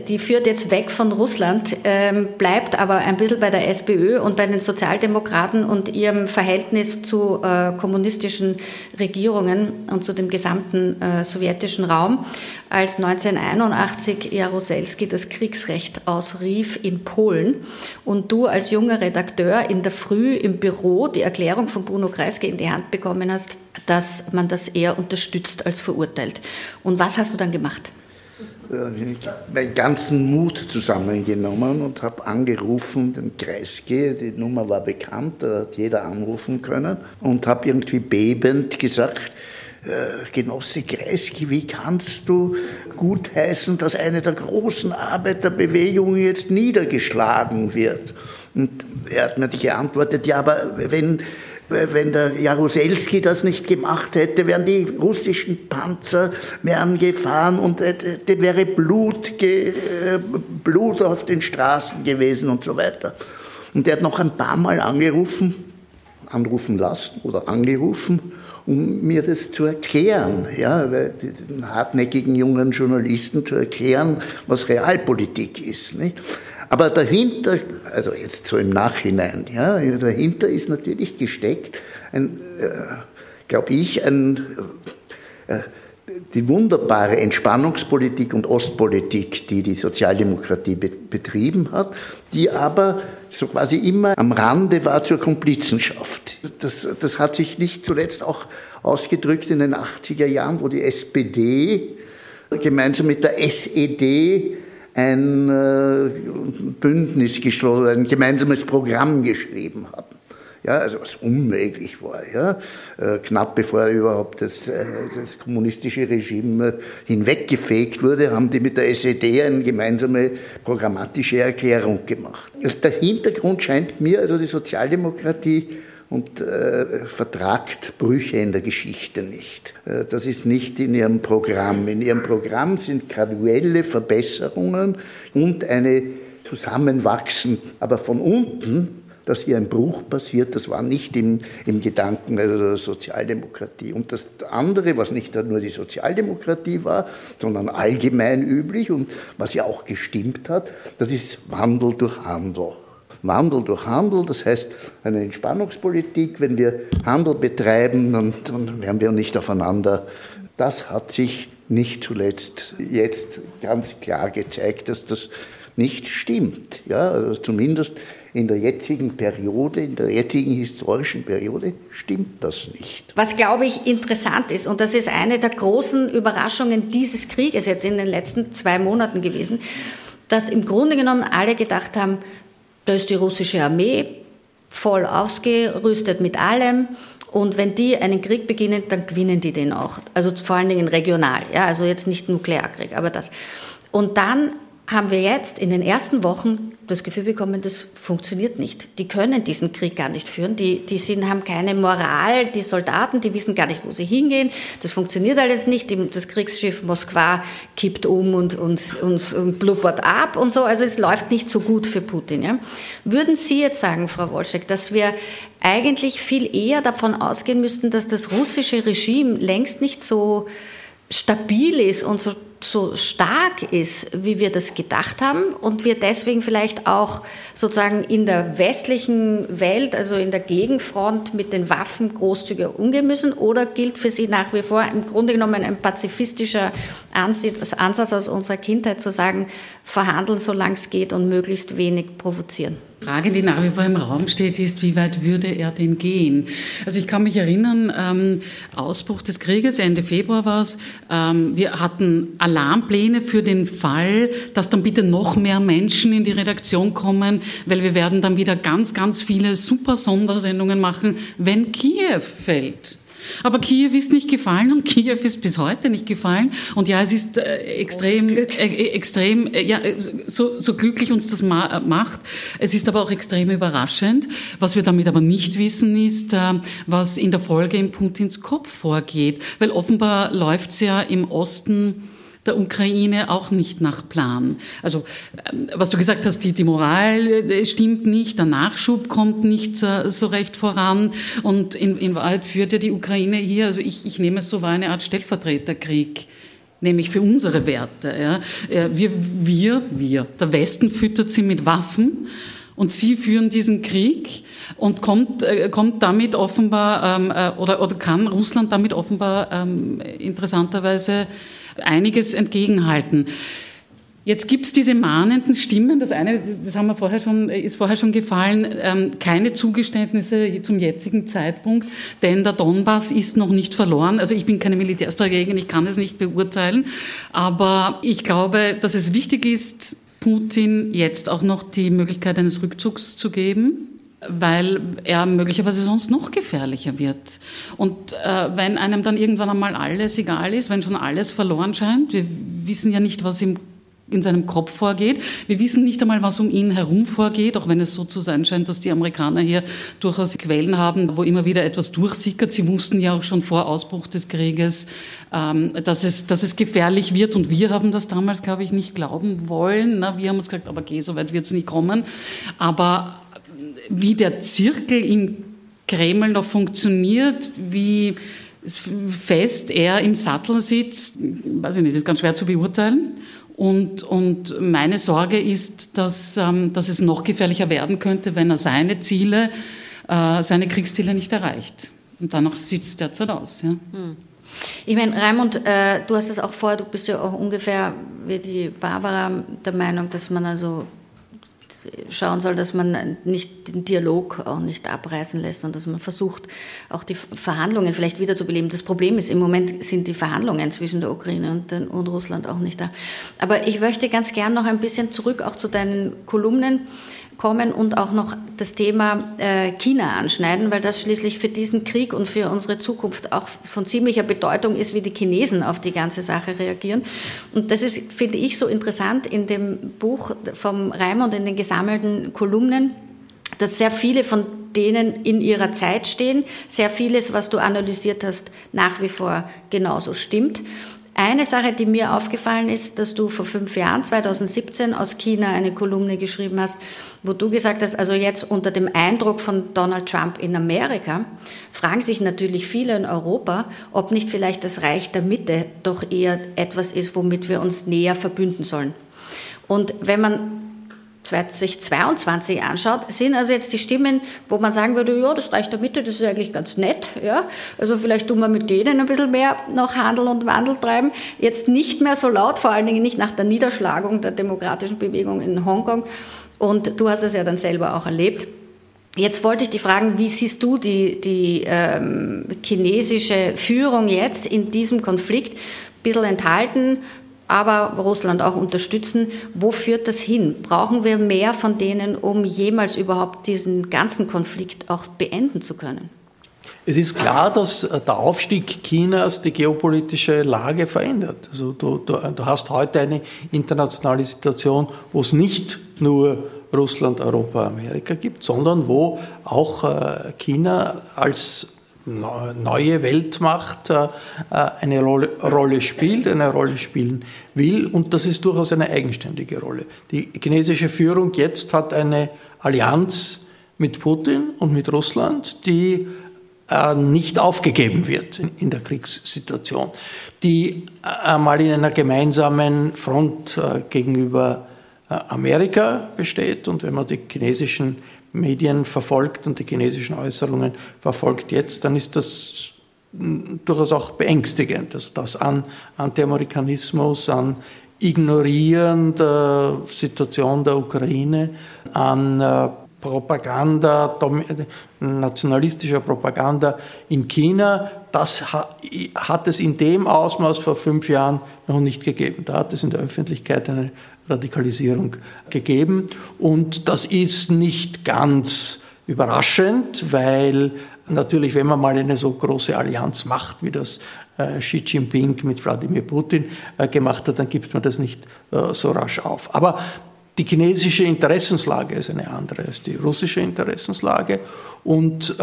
die führt jetzt weg von Russland, ähm, bleibt aber ein bisschen bei der SPÖ und bei den Sozialdemokraten und ihrem Verhältnis zu äh, kommunistischen Regierungen und zu dem gesamten äh, sowjetischen Raum, als 1981 Jaruzelski das Kriegsrecht ausrief in Polen und du als junger Redakteur in der Früh im Büro die Erklärung von Bruno Kreisky in die Hand bekommen hast, dass man das eher unterstützt als verurteilt. Und was hast du dann gemacht? Meinen ganzen Mut zusammengenommen und habe angerufen, den Kreisky, die Nummer war bekannt, da hat jeder anrufen können und habe irgendwie bebend gesagt, äh, Genosse Kreisky, wie kannst du gutheißen, dass eine der großen Arbeiterbewegungen jetzt niedergeschlagen wird? Und er hat mir geantwortet, ja, aber wenn wenn der Jaruzelski das nicht gemacht hätte, wären die russischen Panzer wären gefahren und äh, wäre Blut, äh, Blut auf den Straßen gewesen und so weiter. Und er hat noch ein paar Mal angerufen, anrufen lassen oder angerufen, um mir das zu erklären, ja, den hartnäckigen jungen Journalisten zu erklären, was Realpolitik ist. Nicht? Aber dahinter, also jetzt so im Nachhinein, ja, dahinter ist natürlich gesteckt, äh, glaube ich, ein, äh, die wunderbare Entspannungspolitik und Ostpolitik, die die Sozialdemokratie be betrieben hat, die aber so quasi immer am Rande war zur Komplizenschaft. Das, das hat sich nicht zuletzt auch ausgedrückt in den 80er Jahren, wo die SPD gemeinsam mit der SED ein äh, Bündnis geschlossen, ein gemeinsames Programm geschrieben haben. Ja, also was unmöglich war. Ja. Äh, knapp bevor überhaupt das, äh, das, kommunistische Regime hinweggefegt wurde, haben die mit der SED eine gemeinsame programmatische Erklärung gemacht. Der Hintergrund scheint mir, also die Sozialdemokratie und äh, vertragt Brüche in der Geschichte nicht. Äh, das ist nicht in ihrem Programm. In ihrem Programm sind graduelle Verbesserungen und eine Zusammenwachsen, aber von unten, dass hier ein Bruch passiert, das war nicht im, im Gedanken der Sozialdemokratie. Und das andere, was nicht nur die Sozialdemokratie war, sondern allgemein üblich und was ja auch gestimmt hat, das ist Wandel durch Handel. Wandel durch Handel, das heißt eine Entspannungspolitik. Wenn wir Handel betreiben, dann, dann werden wir nicht aufeinander. Das hat sich nicht zuletzt jetzt ganz klar gezeigt, dass das nicht stimmt. Ja, also zumindest in der jetzigen Periode, in der jetzigen historischen Periode stimmt das nicht. Was, glaube ich, interessant ist, und das ist eine der großen Überraschungen dieses Krieges jetzt in den letzten zwei Monaten gewesen, dass im Grunde genommen alle gedacht haben, da ist die russische Armee voll ausgerüstet mit allem. Und wenn die einen Krieg beginnen, dann gewinnen die den auch. Also vor allen Dingen regional, ja, also jetzt nicht Nuklearkrieg, aber das. Und dann haben wir jetzt in den ersten Wochen das Gefühl bekommen, das funktioniert nicht. Die können diesen Krieg gar nicht führen. Die, die sind, haben keine Moral. Die Soldaten, die wissen gar nicht, wo sie hingehen. Das funktioniert alles nicht. Das Kriegsschiff Moskwa kippt um und, und, und, und blubbert ab und so. Also es läuft nicht so gut für Putin. Ja. Würden Sie jetzt sagen, Frau Wolschek, dass wir eigentlich viel eher davon ausgehen müssten, dass das russische Regime längst nicht so stabil ist und so so stark ist, wie wir das gedacht haben und wir deswegen vielleicht auch sozusagen in der westlichen Welt, also in der Gegenfront mit den Waffen großzügiger umgehen müssen? Oder gilt für Sie nach wie vor im Grunde genommen ein pazifistischer Ansatz, Ansatz aus unserer Kindheit zu sagen, verhandeln, solange es geht und möglichst wenig provozieren? Frage, die nach wie vor im Raum steht, ist, wie weit würde er denn gehen? Also ich kann mich erinnern, ähm, Ausbruch des Krieges, Ende Februar war es, ähm, wir hatten Alarmpläne für den Fall, dass dann bitte noch mehr Menschen in die Redaktion kommen, weil wir werden dann wieder ganz, ganz viele super Sondersendungen machen, wenn Kiew fällt. Aber Kiew ist nicht gefallen und Kiew ist bis heute nicht gefallen. Und ja, es ist äh, extrem, äh, äh, extrem, äh, ja, so, so glücklich uns das ma macht. Es ist aber auch extrem überraschend. Was wir damit aber nicht wissen, ist, äh, was in der Folge in Putins Kopf vorgeht. Weil offenbar läuft es ja im Osten der Ukraine auch nicht nach Plan. Also ähm, was du gesagt hast, die, die Moral äh, stimmt nicht, der Nachschub kommt nicht so, so recht voran und in, in Wahrheit führt ja die Ukraine hier, also ich, ich nehme es so, war eine Art Stellvertreterkrieg nämlich für unsere Werte. Ja. Äh, wir, wir, wir, der Westen füttert sie mit Waffen und sie führen diesen Krieg und kommt, äh, kommt damit offenbar, ähm, äh, oder, oder kann Russland damit offenbar ähm, interessanterweise einiges entgegenhalten. Jetzt gibt es diese mahnenden Stimmen. Das eine, das haben wir vorher schon, ist vorher schon gefallen, ähm, keine Zugeständnisse zum jetzigen Zeitpunkt, denn der Donbass ist noch nicht verloren. Also ich bin keine Militärstrategin, ich kann es nicht beurteilen, aber ich glaube, dass es wichtig ist, Putin jetzt auch noch die Möglichkeit eines Rückzugs zu geben weil er möglicherweise sonst noch gefährlicher wird. Und äh, wenn einem dann irgendwann einmal alles egal ist, wenn schon alles verloren scheint, wir wissen ja nicht, was im in seinem Kopf vorgeht. Wir wissen nicht einmal, was um ihn herum vorgeht, auch wenn es so zu sein scheint, dass die Amerikaner hier durchaus Quellen haben, wo immer wieder etwas durchsickert. Sie wussten ja auch schon vor Ausbruch des Krieges, ähm, dass, es, dass es gefährlich wird. Und wir haben das damals, glaube ich, nicht glauben wollen. Wir haben uns gesagt, aber okay, so weit wird es nicht kommen. Aber wie der Zirkel im Kreml noch funktioniert, wie fest er im Sattel sitzt, weiß ich nicht, ist ganz schwer zu beurteilen. Und, und meine Sorge ist, dass, ähm, dass es noch gefährlicher werden könnte, wenn er seine Ziele, äh, seine Kriegsziele nicht erreicht. Und danach sieht es derzeit aus. Ja. Hm. Ich meine, Raimund, äh, du hast es auch vorher, du bist ja auch ungefähr wie die Barbara der Meinung, dass man also schauen soll, dass man nicht den Dialog auch nicht abreißen lässt und dass man versucht, auch die Verhandlungen vielleicht wiederzubeleben. Das Problem ist, im Moment sind die Verhandlungen zwischen der Ukraine und, den, und Russland auch nicht da. Aber ich möchte ganz gern noch ein bisschen zurück auch zu deinen Kolumnen kommen und auch noch das Thema äh, China anschneiden, weil das schließlich für diesen Krieg und für unsere Zukunft auch von ziemlicher Bedeutung ist, wie die Chinesen auf die ganze Sache reagieren. Und das ist, finde ich, so interessant in dem Buch vom Raimund, in den gesammelten Kolumnen, dass sehr viele von denen in ihrer Zeit stehen, sehr vieles, was du analysiert hast, nach wie vor genauso stimmt. Eine Sache, die mir aufgefallen ist, dass du vor fünf Jahren, 2017, aus China eine Kolumne geschrieben hast, wo du gesagt hast, also jetzt unter dem Eindruck von Donald Trump in Amerika, fragen sich natürlich viele in Europa, ob nicht vielleicht das Reich der Mitte doch eher etwas ist, womit wir uns näher verbünden sollen. Und wenn man 2022 anschaut, sind also jetzt die Stimmen, wo man sagen würde, ja, das Reich der Mitte, das ist eigentlich ganz nett. Ja? Also vielleicht tun wir mit denen ein bisschen mehr noch Handel und Wandel treiben. Jetzt nicht mehr so laut, vor allen Dingen nicht nach der Niederschlagung der demokratischen Bewegung in Hongkong. Und du hast es ja dann selber auch erlebt. Jetzt wollte ich dich fragen, wie siehst du die, die ähm, chinesische Führung jetzt in diesem Konflikt? Ein bisschen enthalten, aber Russland auch unterstützen. Wo führt das hin? Brauchen wir mehr von denen, um jemals überhaupt diesen ganzen Konflikt auch beenden zu können? Es ist klar, dass der Aufstieg Chinas die geopolitische Lage verändert. Also du, du, du hast heute eine internationale Situation, wo es nicht nur Russland, Europa, Amerika gibt, sondern wo auch äh, China als neue Weltmacht äh, eine Rolle, spielt, eine Rolle spielen will. Und das ist durchaus eine eigenständige Rolle. Die chinesische Führung jetzt hat eine Allianz mit Putin und mit Russland, die äh, nicht aufgegeben wird in, der Kriegssituation, die einmal in einer gemeinsamen Front äh, gegenüber Amerika besteht. Und wenn man die chinesischen Medien verfolgt und die chinesischen Äußerungen verfolgt jetzt, dann ist das durchaus auch beängstigend. Also das an Anti-Amerikanismus, an Ignorieren der Situation der Ukraine, an äh, Propaganda, nationalistischer Propaganda in China, das hat es in dem Ausmaß vor fünf Jahren noch nicht gegeben. Da hat es in der Öffentlichkeit eine Radikalisierung gegeben. Und das ist nicht ganz überraschend, weil natürlich, wenn man mal eine so große Allianz macht, wie das äh, Xi Jinping mit Wladimir Putin äh, gemacht hat, dann gibt man das nicht äh, so rasch auf. Aber die chinesische Interessenslage ist eine andere als die russische Interessenslage und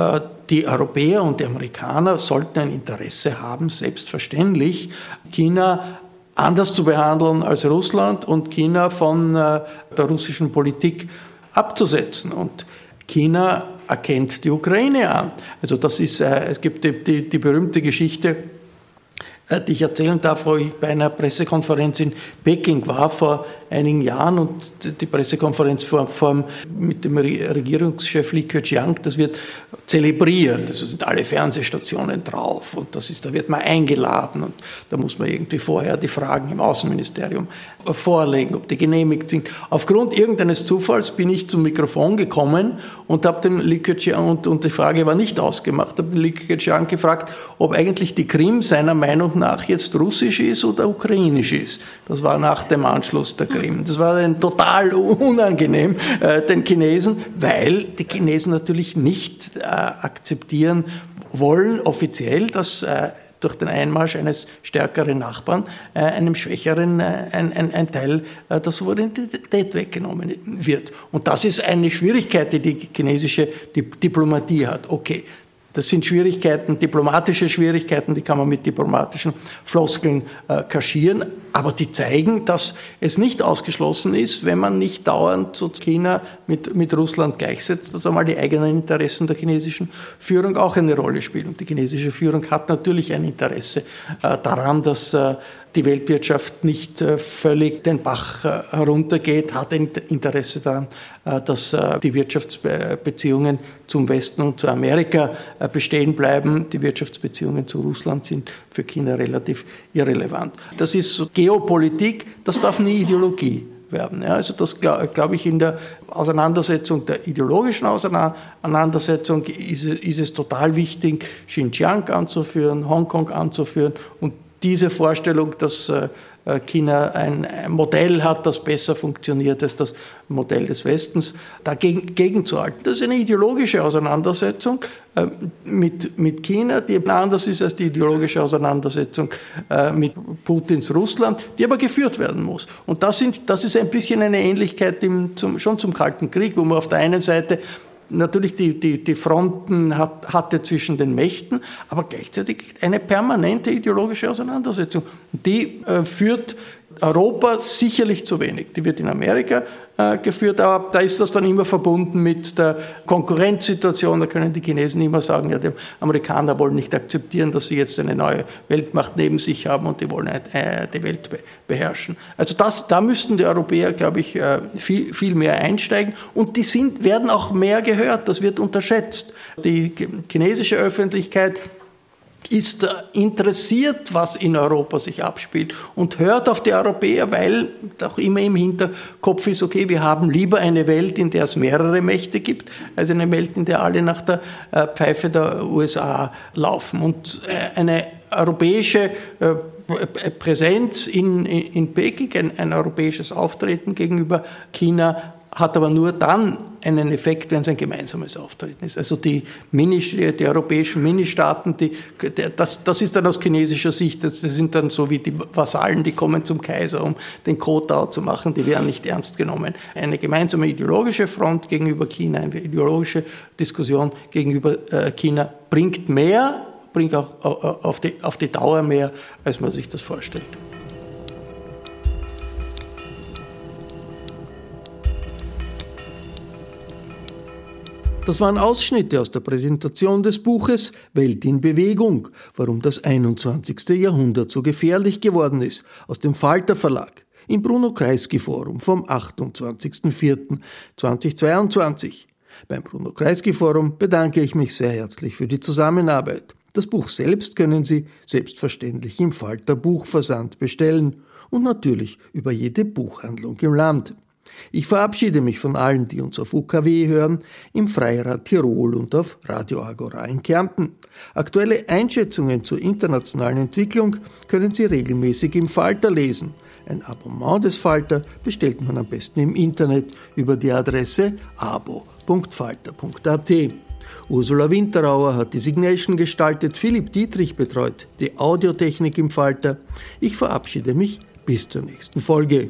die Europäer und die Amerikaner sollten ein Interesse haben, selbstverständlich China anders zu behandeln als Russland und China von äh, der russischen Politik abzusetzen. Und China erkennt die Ukraine an. Also das ist, äh, es gibt die, die, die berühmte Geschichte, äh, die ich erzählen darf, wo ich bei einer Pressekonferenz in Peking war vor einigen Jahren und die Pressekonferenz vor, vor, mit dem Regierungschef Li Keqiang, das wird zelebriert. Also sind alle Fernsehstationen drauf und das ist, da wird man eingeladen und da muss man irgendwie vorher die Fragen im Außenministerium vorlegen, ob die genehmigt sind. Aufgrund irgendeines Zufalls bin ich zum Mikrofon gekommen und habe dem Li Keqiang, und, und die Frage war nicht ausgemacht, habe den Li Keqiang gefragt, ob eigentlich die Krim seiner Meinung nach jetzt russisch ist oder ukrainisch ist. Das war nach dem Anschluss der Krim. Krim. Das war dann total unangenehm äh, den Chinesen, weil die Chinesen natürlich nicht äh, akzeptieren wollen offiziell, dass äh, durch den Einmarsch eines stärkeren Nachbarn äh, einem schwächeren äh, ein, ein, ein, Teil äh, der Souveränität weggenommen wird. Und das ist eine Schwierigkeit, die die chinesische Diplomatie hat. Okay, das sind Schwierigkeiten, diplomatische Schwierigkeiten, die kann man mit diplomatischen Floskeln äh, kaschieren, aber die zeigen, dass es nicht ausgeschlossen ist, wenn man nicht dauernd zu China mit, mit Russland gleichsetzt, dass einmal die eigenen Interessen der chinesischen Führung auch eine Rolle spielen. Und die chinesische Führung hat natürlich ein Interesse äh, daran, dass äh, die Weltwirtschaft nicht äh, völlig den Bach äh, heruntergeht, hat ein Interesse daran, äh, dass die Wirtschaftsbeziehungen zum Westen und zu Amerika bestehen bleiben. Die Wirtschaftsbeziehungen zu Russland sind für China relativ irrelevant. Das ist Geopolitik, das darf nie Ideologie werden. also das glaube ich in der Auseinandersetzung, der ideologischen Auseinandersetzung ist, ist es total wichtig, Xinjiang anzuführen, Hongkong anzuführen und diese Vorstellung, dass äh, äh, China ein Modell hat, das besser funktioniert als das Modell des Westens, dagegen gegenzuhalten. Das ist eine ideologische Auseinandersetzung äh, mit, mit China, die anders ist als die ideologische Auseinandersetzung mit Putins Russland, die aber geführt werden muss. Und das, sind, das ist ein bisschen eine Ähnlichkeit im, zum, schon zum Kalten Krieg, wo man auf der einen Seite natürlich die, die, die Fronten hat, hatte zwischen den Mächten, aber gleichzeitig eine permanente ideologische Auseinandersetzung. Die äh, führt Europa sicherlich zu wenig. Die wird in Amerika geführt, aber da ist das dann immer verbunden mit der Konkurrenzsituation. Da können die Chinesen immer sagen, ja, die Amerikaner wollen nicht akzeptieren, dass sie jetzt eine neue Weltmacht neben sich haben und die wollen äh, die Welt beherrschen. Also das, da müssten die Europäer, glaube ich, äh, viel, viel mehr einsteigen und die sind, werden auch mehr gehört, das wird unterschätzt. Die chinesische Öffentlichkeit ist interessiert, was in Europa sich abspielt und hört auf die Europäer, weil auch immer im Hinterkopf ist, okay, wir haben lieber eine Welt, in der es mehrere Mächte gibt, als eine Welt, in der alle nach der äh, Pfeife der USA laufen. Und äh, eine europäische äh, Präsenz in, in Peking, ein, ein europäisches Auftreten gegenüber China hat aber nur dann einen Effekt, wenn es ein gemeinsames Auftreten ist. Also die, Mini, die europäischen Ministaaten, die, das, das ist dann aus chinesischer Sicht, das, das sind dann so wie die Vasallen, die kommen zum Kaiser, um den Kotau zu machen, die werden nicht ernst genommen. Eine gemeinsame ideologische Front gegenüber China, eine ideologische Diskussion gegenüber äh, China bringt mehr, bringt auch auf die, auf die Dauer mehr, als man sich das vorstellt. Das waren Ausschnitte aus der Präsentation des Buches Welt in Bewegung, warum das 21. Jahrhundert so gefährlich geworden ist, aus dem Falter Verlag im Bruno Kreisky Forum vom 28.04.2022. Beim Bruno Kreisky Forum bedanke ich mich sehr herzlich für die Zusammenarbeit. Das Buch selbst können Sie selbstverständlich im Falter Buchversand bestellen und natürlich über jede Buchhandlung im Land. Ich verabschiede mich von allen, die uns auf UKW hören, im Freirad Tirol und auf Radio Agora in Kärnten. Aktuelle Einschätzungen zur internationalen Entwicklung können Sie regelmäßig im Falter lesen. Ein Abonnement des Falter bestellt man am besten im Internet über die Adresse abo.falter.at. Ursula Winterauer hat die Signation gestaltet, Philipp Dietrich betreut die Audiotechnik im Falter. Ich verabschiede mich bis zur nächsten Folge.